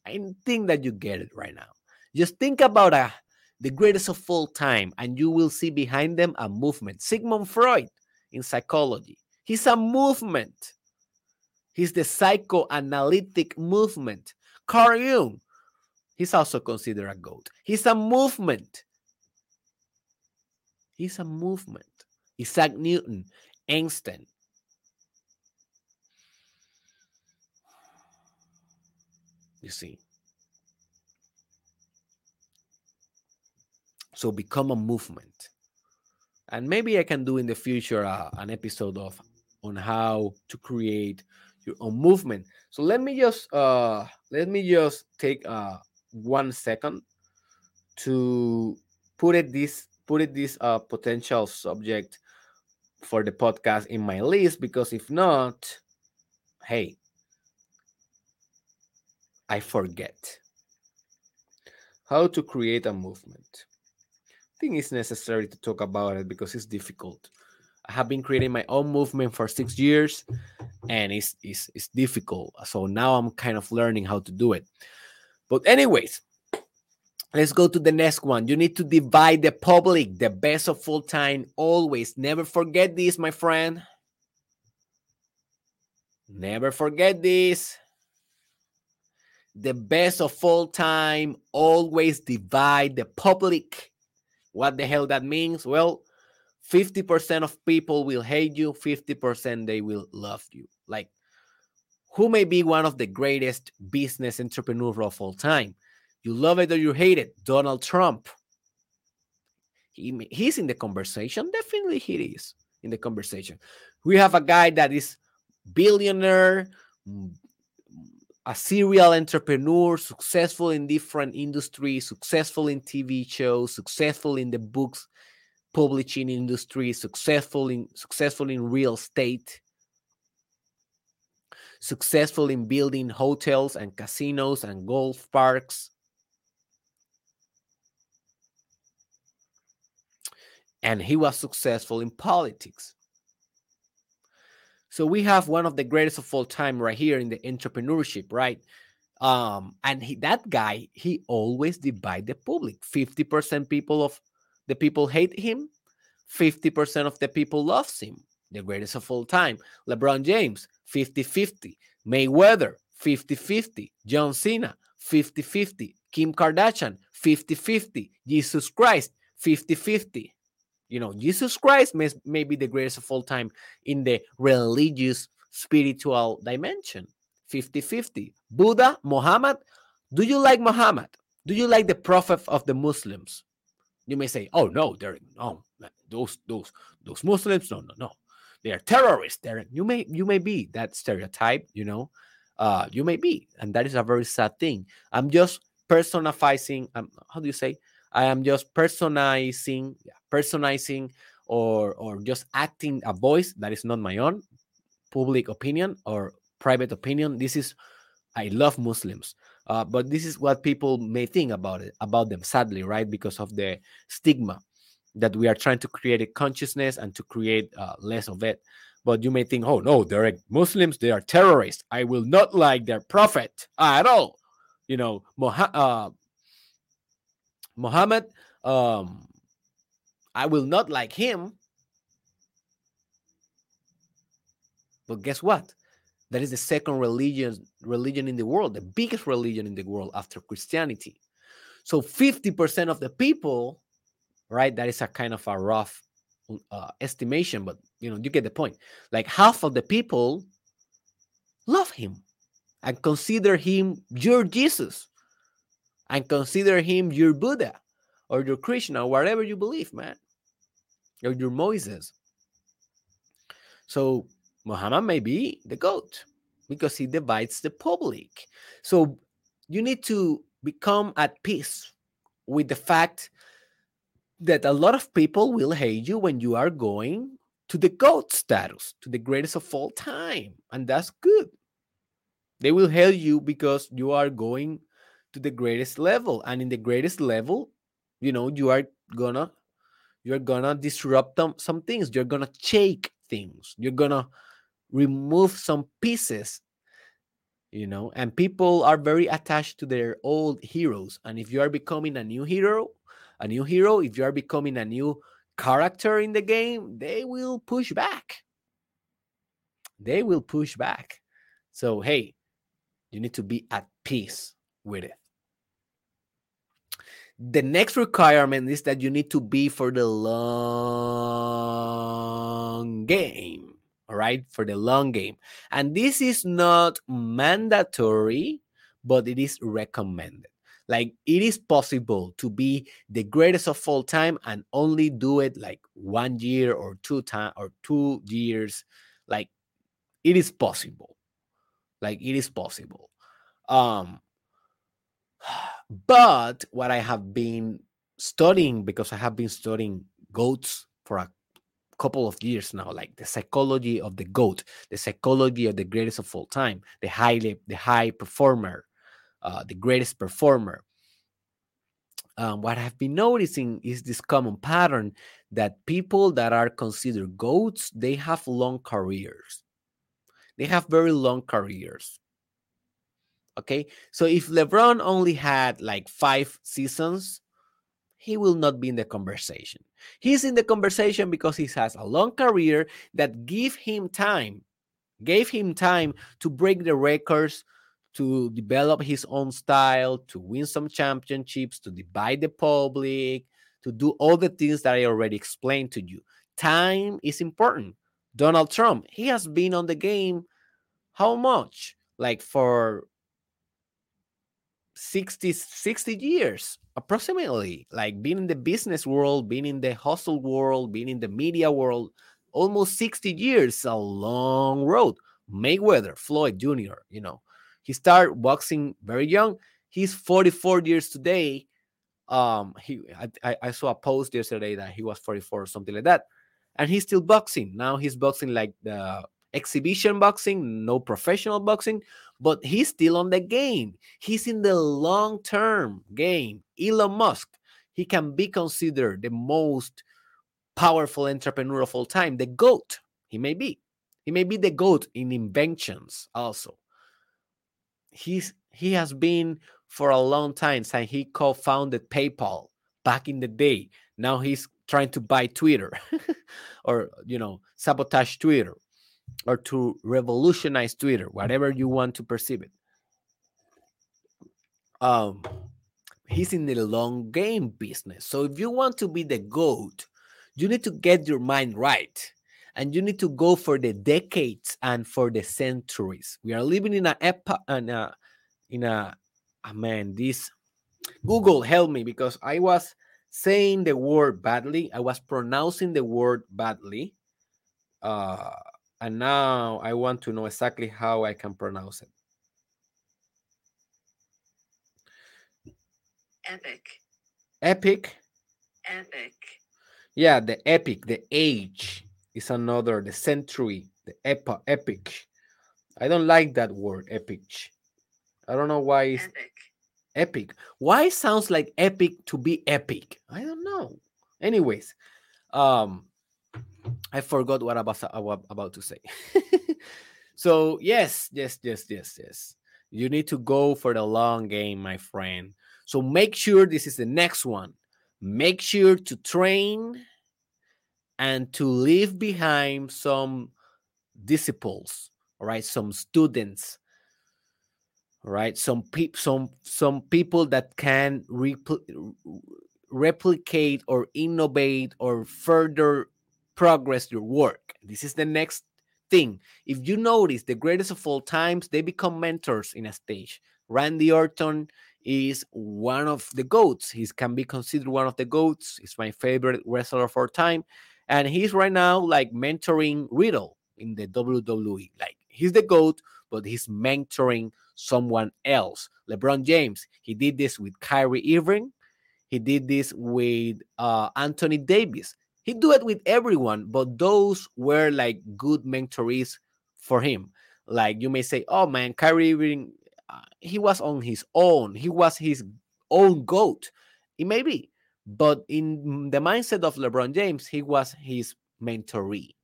I think that you get it right now. Just think about a the greatest of all time, and you will see behind them a movement. Sigmund Freud in psychology, he's a movement. He's the psychoanalytic movement. Carl Jung, he's also considered a goat. He's a movement. He's a movement. Isaac Newton, Einstein. You see, So become a movement. And maybe I can do in the future uh, an episode of on how to create your own movement. So let me just uh let me just take uh one second to put it this put it this uh potential subject for the podcast in my list because if not, hey, I forget how to create a movement think it's necessary to talk about it because it's difficult. I have been creating my own movement for six years and it's, it's, it's difficult. So now I'm kind of learning how to do it. But, anyways, let's go to the next one. You need to divide the public, the best of full time, always. Never forget this, my friend. Never forget this. The best of all time, always divide the public what the hell that means? Well, 50% of people will hate you, 50% they will love you. Like, who may be one of the greatest business entrepreneurs of all time? You love it or you hate it. Donald Trump. He, he's in the conversation. Definitely he is in the conversation. We have a guy that is billionaire, a serial entrepreneur, successful in different industries, successful in TV shows, successful in the books publishing industry, successful in successful in real estate, successful in building hotels and casinos and golf parks. And he was successful in politics. So we have one of the greatest of all time right here in the entrepreneurship, right? Um, and he, that guy, he always divide the public. 50% people of the people hate him, 50% of the people loves him, the greatest of all time. LeBron James, 50-50. Mayweather, 50-50. John Cena, 50-50. Kim Kardashian, 50-50. Jesus Christ, 50-50 you know jesus christ may, may be the greatest of all time in the religious spiritual dimension. 50-50 buddha muhammad. Do you like muhammad? Do you like the prophet of the muslims? You may say oh no they're no those those those muslims no no no. They are terrorists. They're, you may you may be that stereotype you know. Uh you may be and that is a very sad thing. I'm just personifying um, how do you say I am just personalizing, personalizing, or or just acting a voice that is not my own public opinion or private opinion. This is I love Muslims, uh, but this is what people may think about it about them. Sadly, right, because of the stigma that we are trying to create a consciousness and to create uh, less of it. But you may think, oh no, they're Muslims, they are terrorists. I will not like their prophet at all. You know, Moha- uh, Muhammad, um, I will not like him. But guess what? That is the second religion religion in the world, the biggest religion in the world after Christianity. So 50% of the people, right? That is a kind of a rough uh, estimation, but you know, you get the point. Like half of the people love him and consider him your Jesus and consider him your Buddha or your Krishna, or whatever you believe, man, or your Moses. So Muhammad may be the GOAT because he divides the public. So you need to become at peace with the fact that a lot of people will hate you when you are going to the GOAT status, to the greatest of all time. And that's good. They will hate you because you are going to the greatest level. And in the greatest level, you know, you are gonna you're gonna disrupt them, some things. You're gonna shake things. You're gonna remove some pieces you know and people are very attached to their old heroes and if you are becoming a new hero a new hero if you are becoming a new character in the game they will push back they will push back so hey you need to be at peace with it the next requirement is that you need to be for the long game all right, for the long game. And this is not mandatory, but it is recommended. Like it is possible to be the greatest of all time and only do it like one year or two time or two years. Like it is possible. Like it is possible. Um but what I have been studying because I have been studying goats for a couple of years now, like the psychology of the goat, the psychology of the greatest of all time, the highly the high performer, uh, the greatest performer. Um, what I've been noticing is this common pattern that people that are considered goats, they have long careers. They have very long careers. Okay, so if LeBron only had like five seasons, he will not be in the conversation. He's in the conversation because he has a long career that give him time, gave him time to break the records, to develop his own style, to win some championships, to divide the public, to do all the things that I already explained to you. Time is important. Donald Trump, he has been on the game how much? Like for 60 60 years approximately. Like being in the business world being in the hustle world being in the media world almost 60 years a long road. Mayweather floyd jr you know he started boxing very young. He's 44 years today. Um he I, I saw a post yesterday that he was 44 or something like that and he's still boxing. Now he's boxing like the exhibition boxing no professional boxing but he's still on the game. He's in the long term game. Elon Musk, he can be considered the most powerful entrepreneur of all time, the GOAT. He may be. He may be the GOAT in inventions also. He's he has been for a long time since he co-founded PayPal back in the day. Now he's trying to buy Twitter or you know sabotage Twitter or to revolutionize Twitter, whatever you want to perceive it. Um, he's in the long game business. So if you want to be the GOAT, you need to get your mind right. And you need to go for the decades and for the centuries. We are living in a epoch, in a, in a, oh man, this Google help me because I was saying the word badly. I was pronouncing the word badly. Uh, and now I want to know exactly how I can pronounce it. Epic. Epic. Epic. Yeah, the epic, the age is another, the century, the epa, epic. I don't like that word, epic. I don't know why it's Epic. epic. Why it sounds like epic to be epic? I don't know. Anyways, um, I forgot what I was about to say. so yes, yes, yes, yes, yes. You need to go for the long game, my friend. So make sure this is the next one. Make sure to train and to leave behind some disciples, all right, some students, all right, some people, some some people that can repl- replicate or innovate or further progress your work. This is the next thing. If you notice, the greatest of all times, they become mentors in a stage. Randy Orton is one of the goats. He can be considered one of the goats. He's my favorite wrestler of all time. And he's right now like mentoring Riddle. in the WWE. Like he's the GOAT, but he's mentoring someone else. LeBron James, he did this with Kyrie Irving. He did this with uh, Anthony Davis. He do it with everyone, but those were like good mentorees for him. Like you may say, oh man, Kyrie Irving, uh, he was on his own. He was his own goat. It may be, but in the mindset of LeBron James, he was his mentoree.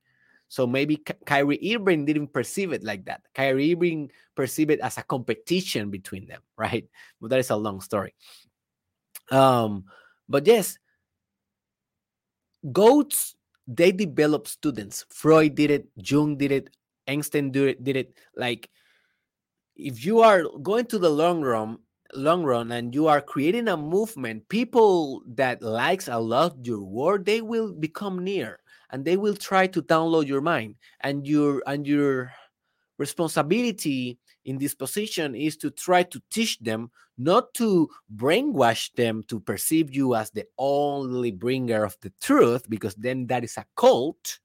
So maybe Ky- Kyrie Irving didn't perceive it like that. Kyrie Irving perceived it as a competition between them, right? But that is a long story. Um, but yes, goats they develop students. Freud did it, Jung did it, Einstein did it, did it. Like if you are going to the long run, long run and you are creating a movement, people that likes a lot your work, they will become near and they will try to download your mind and your and your responsibility in this position is to try to teach them not to brainwash them to perceive you as the only bringer of the truth because then that is a cult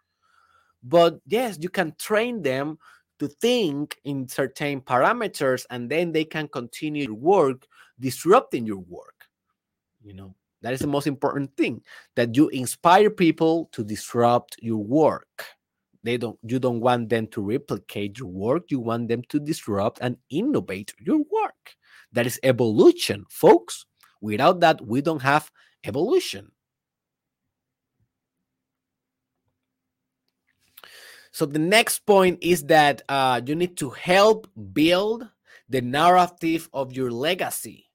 but yes you can train them to think in certain parameters and then they can continue your work disrupting your work you know that is the most important thing that you inspire people to disrupt your work. They don't you don't want them to replicate your work, you want them to disrupt and innovate your work. That is evolution, folks. Without that, we don't have evolution. So the next point is that uh, you need to help build the narrative of your legacy.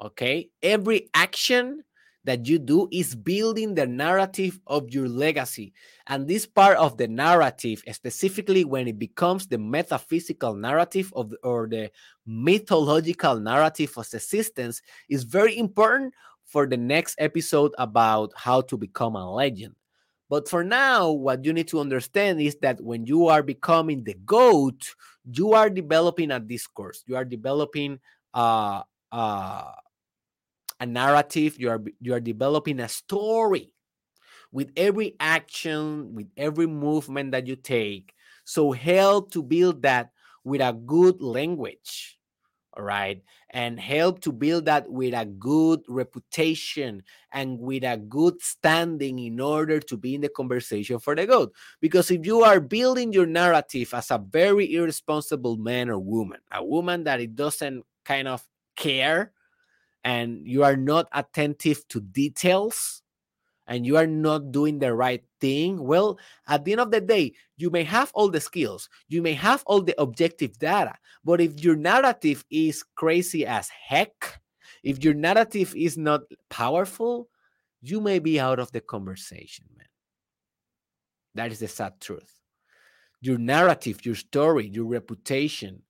Okay. Every action that you do is building the narrative of your legacy. And this part of the narrative, specifically when it becomes the metaphysical narrative of the, or the mythological narrative of existence, is very important for the next episode about how to become a legend. But for now, what you need to understand is that when you are becoming the GOAT, you are developing a discourse, you are developing uh, uh, a narrative you are you are developing a story with every action with every movement that you take. So help to build that with a good language all right? And help to build that with a good reputation and with a good standing in order to be in the conversation for the good because if you are building your narrative as a very irresponsible man or woman a woman that it doesn't kind of care and you are not attentive to details and you are not doing the right thing, well, at the end of the day, you may have all the skills, you may have all the objective data, but if your narrative is crazy as heck, if your narrative is not powerful, you may be out of the conversation, man. That is the sad truth. Your narrative, your story, your reputation,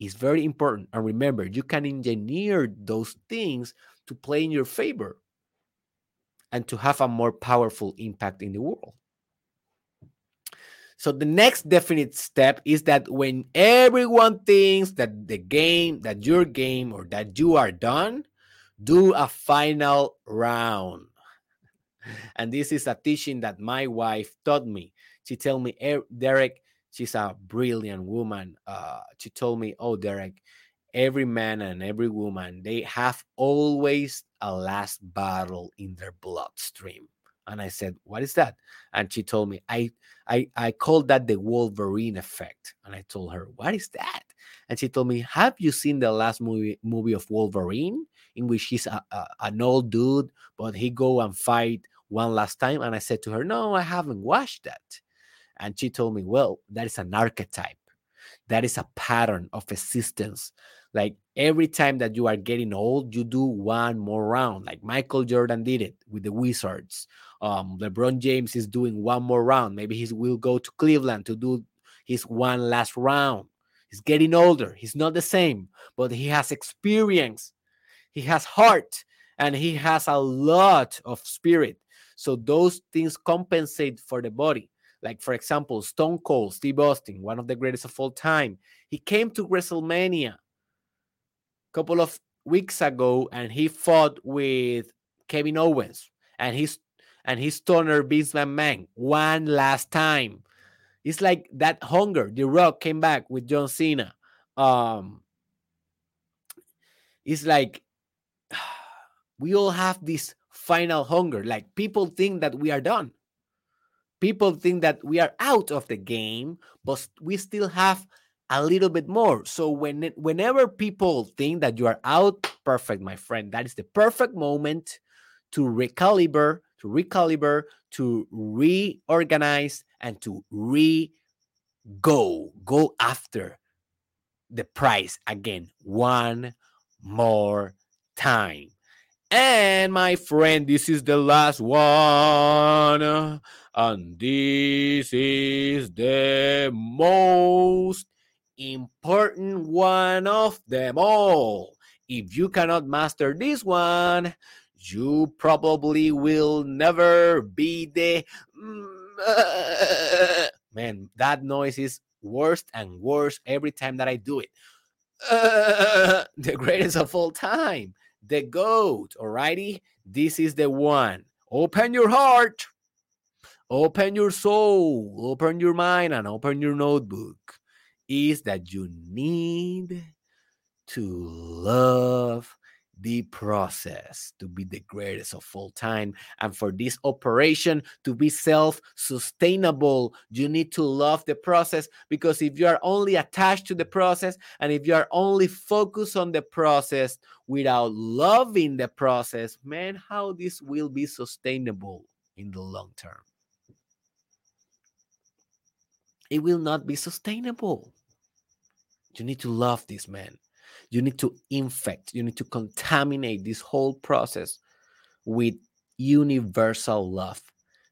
is very important. And remember, you can engineer those things to play in your favor and to have a more powerful impact in the world. So the next definite step is that when everyone thinks that the game, that your game or that you are done, do a final round. And this is a teaching that my wife taught me. She told me, er, Derek, she's a brilliant woman. Uh, she told me, "Oh, Derek, every man and every woman they have always a last battle in their bloodstream." And I said, "What is that?" And she told me, "I I I call that the Wolverine effect." And I told her, "What is that?" And she told me, "Have you seen the last movie movie of Wolverine, in which he's a, a, an old dude, but he go and fight one last time?" And I said to her, "No, I haven't watched that." And she told me, well, that is an archetype. That is a pattern of existence. Like every time that you are getting old, you do one more round. Like Michael Jordan did it with the Wizards. Um, LeBron James is doing one more round. Maybe he will go to Cleveland to do his one last round. He's getting older. He's not the same, but he has experience. He has heart and he has a lot of spirit. So those things compensate for the body. Like, for example, Stone Cold, Steve Austin, one of the greatest of all time. He came to WrestleMania a couple of weeks ago and he fought with Kevin Owens and he's and his Stunner Vince McMahon one last time. It's like that hunger. The Rock came back with John Cena. Um, it's like we all have this final hunger. Like people think that we are done. People think that we are out of the game, but we still have a little bit more. So when whenever people think that you are out, perfect, my friend. That is the perfect moment to recalibrate, to recalibrate, to reorganize, and to re go, go after the price again one more time. And my friend, this is the last one. And this is the most important one of them all. If you cannot master this one, you probably will never be the. Man, that noise is worse and worse every time that I do it. the greatest of all time, the GOAT. Alrighty, this is the one. Open your heart, open your soul, open your mind, and open your notebook is that you need to love the process to be the greatest of all time. And for this operation to be self sustainable, you need to love the process because if you are only attached to the process and if you are only focused on the process without loving the process, man, how this will be sustainable in the long term? It will not be sustainable. You need to love this man. You need to infect, you need to contaminate this whole process with universal love,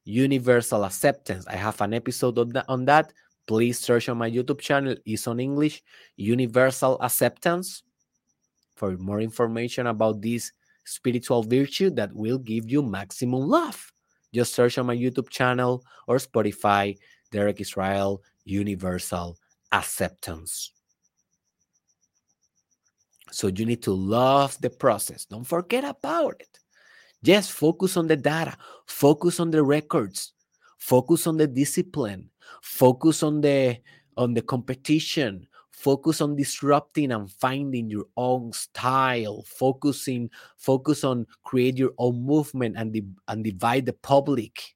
universal acceptance. I have an episode on that. On that. Please search on my YouTube channel. It's on English. Universal acceptance. For more information about this spiritual virtue that will give you maximum love, just search on my YouTube channel or Spotify. Derek Israel Universal Acceptance. So you need to love the process. Don't forget about it. Just focus on the data, focus on the records, focus on the discipline, focus on the on the competition, focus on disrupting and finding your own style, focusing focus on create your own movement and, and divide the public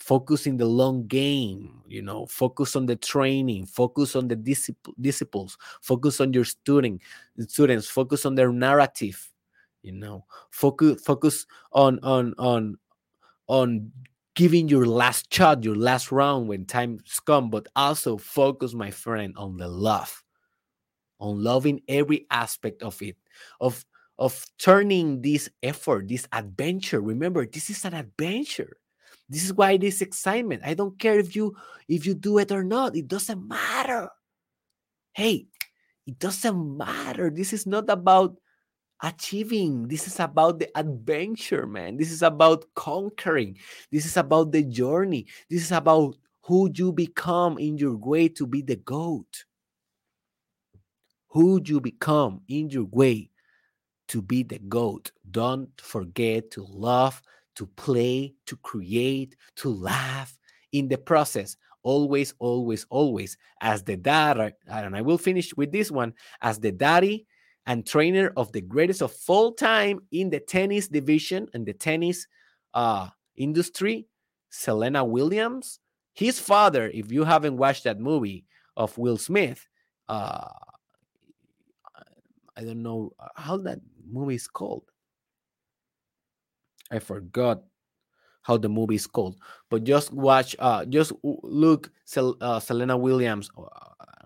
focus in the long game you know focus on the training focus on the discipl- disciples focus on your student students focus on their narrative you know focus focus on on on on giving your last shot your last round when time's come but also focus my friend on the love on loving every aspect of it of of turning this effort this adventure. Remember this is an adventure this is why this excitement. I don't care if you if you do it or not. It doesn't matter. Hey, it doesn't matter. This is not about achieving. This is about the adventure, man. This is about conquering. This is about the journey. This is about who you become in your way to be the goat. Who you become in your way to be the goat. Don't forget to love to play, to create, to laugh in the process. Always, always, always, as the dad, and I will finish with this one, as the daddy and trainer of the greatest of all time in the tennis division and the tennis uh, industry, Serena Williams. His father, if you haven't watched that movie of Will Smith, uh, I don't know uh, how that movie is called. I forgot how the movie is called, but just watch, uh, just look Sel- uh, Serena Williams, uh,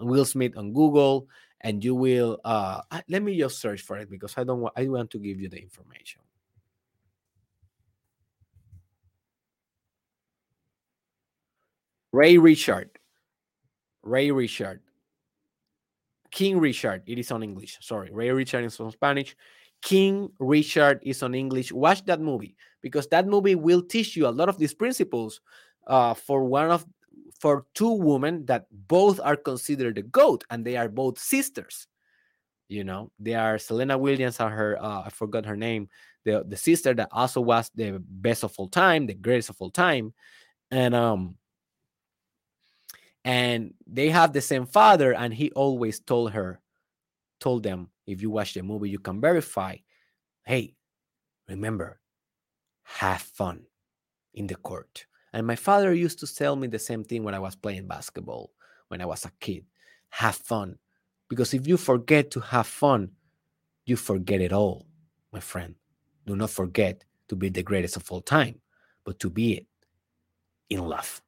Will Smith on Google, and you will. Uh, let me just search for it because I don't. I want to give you the information. Ray Richard. Ray Richard. King Richard. It is on English. Sorry. Ray Richard is on Spanish. King Richard is on English. Watch that movie because that movie will teach you a lot of these principles uh, for one of for two women that both are considered the goat and they are both sisters. You know, they are Selena Williams and her uh, I forgot her name, the the sister that also was the best of all time, the greatest of all time, and um and they have the same father and he always told her told them if you watch the movie you can verify hey remember have fun in the court. And my father used to tell me the same thing when i was playing basketball when i was a kid have fun. Because if you forget to have fun you forget it all my friend. Do not forget to be the greatest of all time but to be it in love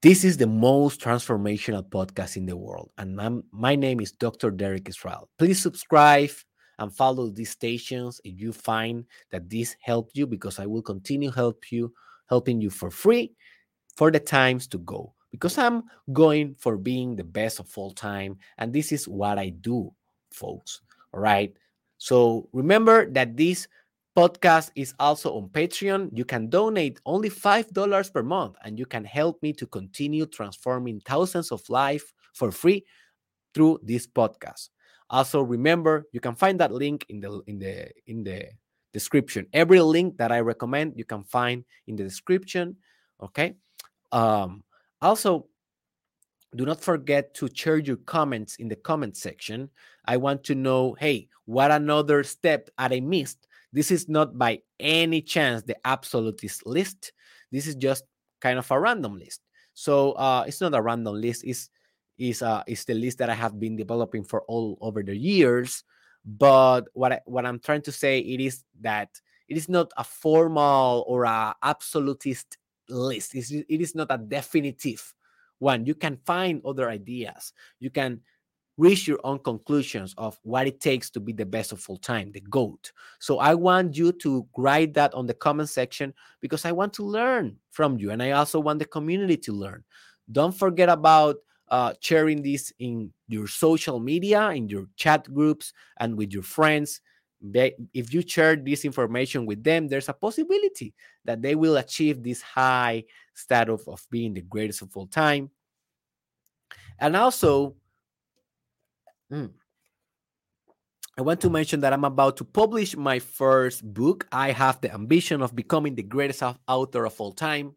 this is the most transformational podcast in the world. And I'm, my name is Dr. Derek Israel. Please subscribe and follow these stations if you find that this helped you, because I will continue help you, helping you for free for the times to go. Because I'm going for being the best of all time. And this is what I do, folks. All right. So remember that this podcast is also on Patreon. You can donate only $5 per month and you can help me to continue transforming thousands of lives for free through this podcast. Also remember you can find that link in the in the in the description. Every link that I recommend you can find in the description, okay? Um also do not forget to share your comments in the comment section. I want to know, hey, what another step I missed this is not by any chance the absolutist list. This is just kind of a random list. So uh, it's not a random list. It's is uh, is the list that I have been developing for all over the years. But what I, what I'm trying to say it is that it is not a formal or a absolutist list. It's, it is not a definitive one. You can find other ideas. You can reach your own conclusions of what it takes to be the best of all time, the GOAT. So I want you to write that on the comment section because I want to learn from you. And I also want the community to learn. Don't forget about uh, sharing this in your social media, in your chat groups, and with your friends. If you share this information with them, there's a possibility that they will achieve this high status of being the greatest of all time. And also, Mm. I want to mention that I'm about to publish my first book. I have the ambition of becoming the greatest author of all time.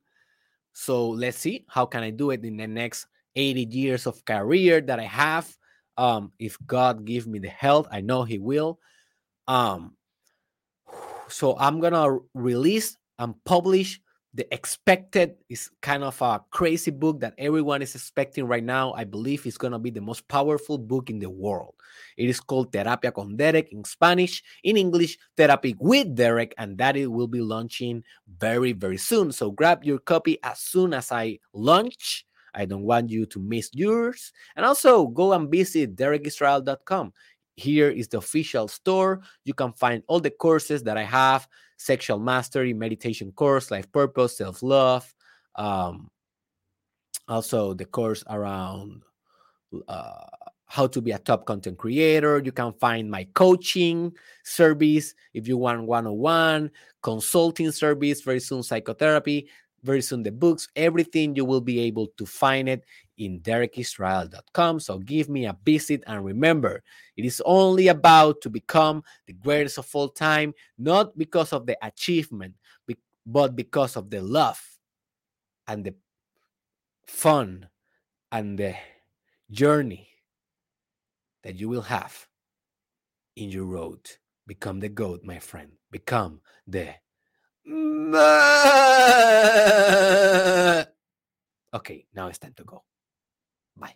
So let's see how can I do it in the next 80 years of career that I have. Um, if God give me the health, I know He will. Um, so I'm gonna release and publish the expected is kind of a crazy book that everyone is expecting right now. I believe it's going to be the most powerful book in the world. It is called Terapia con Derek in Spanish, in English, Therapy with Derek, and that it will be launching very, very soon. So grab your copy as soon as I launch. I don't want you to miss yours. And also go and visit derekisrael.com. Here is the official store. You can find all the courses that I have sexual mastery, meditation course, life purpose, self love. Um, also, the course around uh, how to be a top content creator. You can find my coaching service if you want one on one, consulting service, very soon psychotherapy, very soon the books, everything you will be able to find it in derekisrael.com. So give me a visit and remember, it is only about to become the greatest of all time, not because of the achievement, but because of the love and the fun and the journey that you will have in your road. Become the goat, my friend. Become the. Okay, now it's time to go. Bye.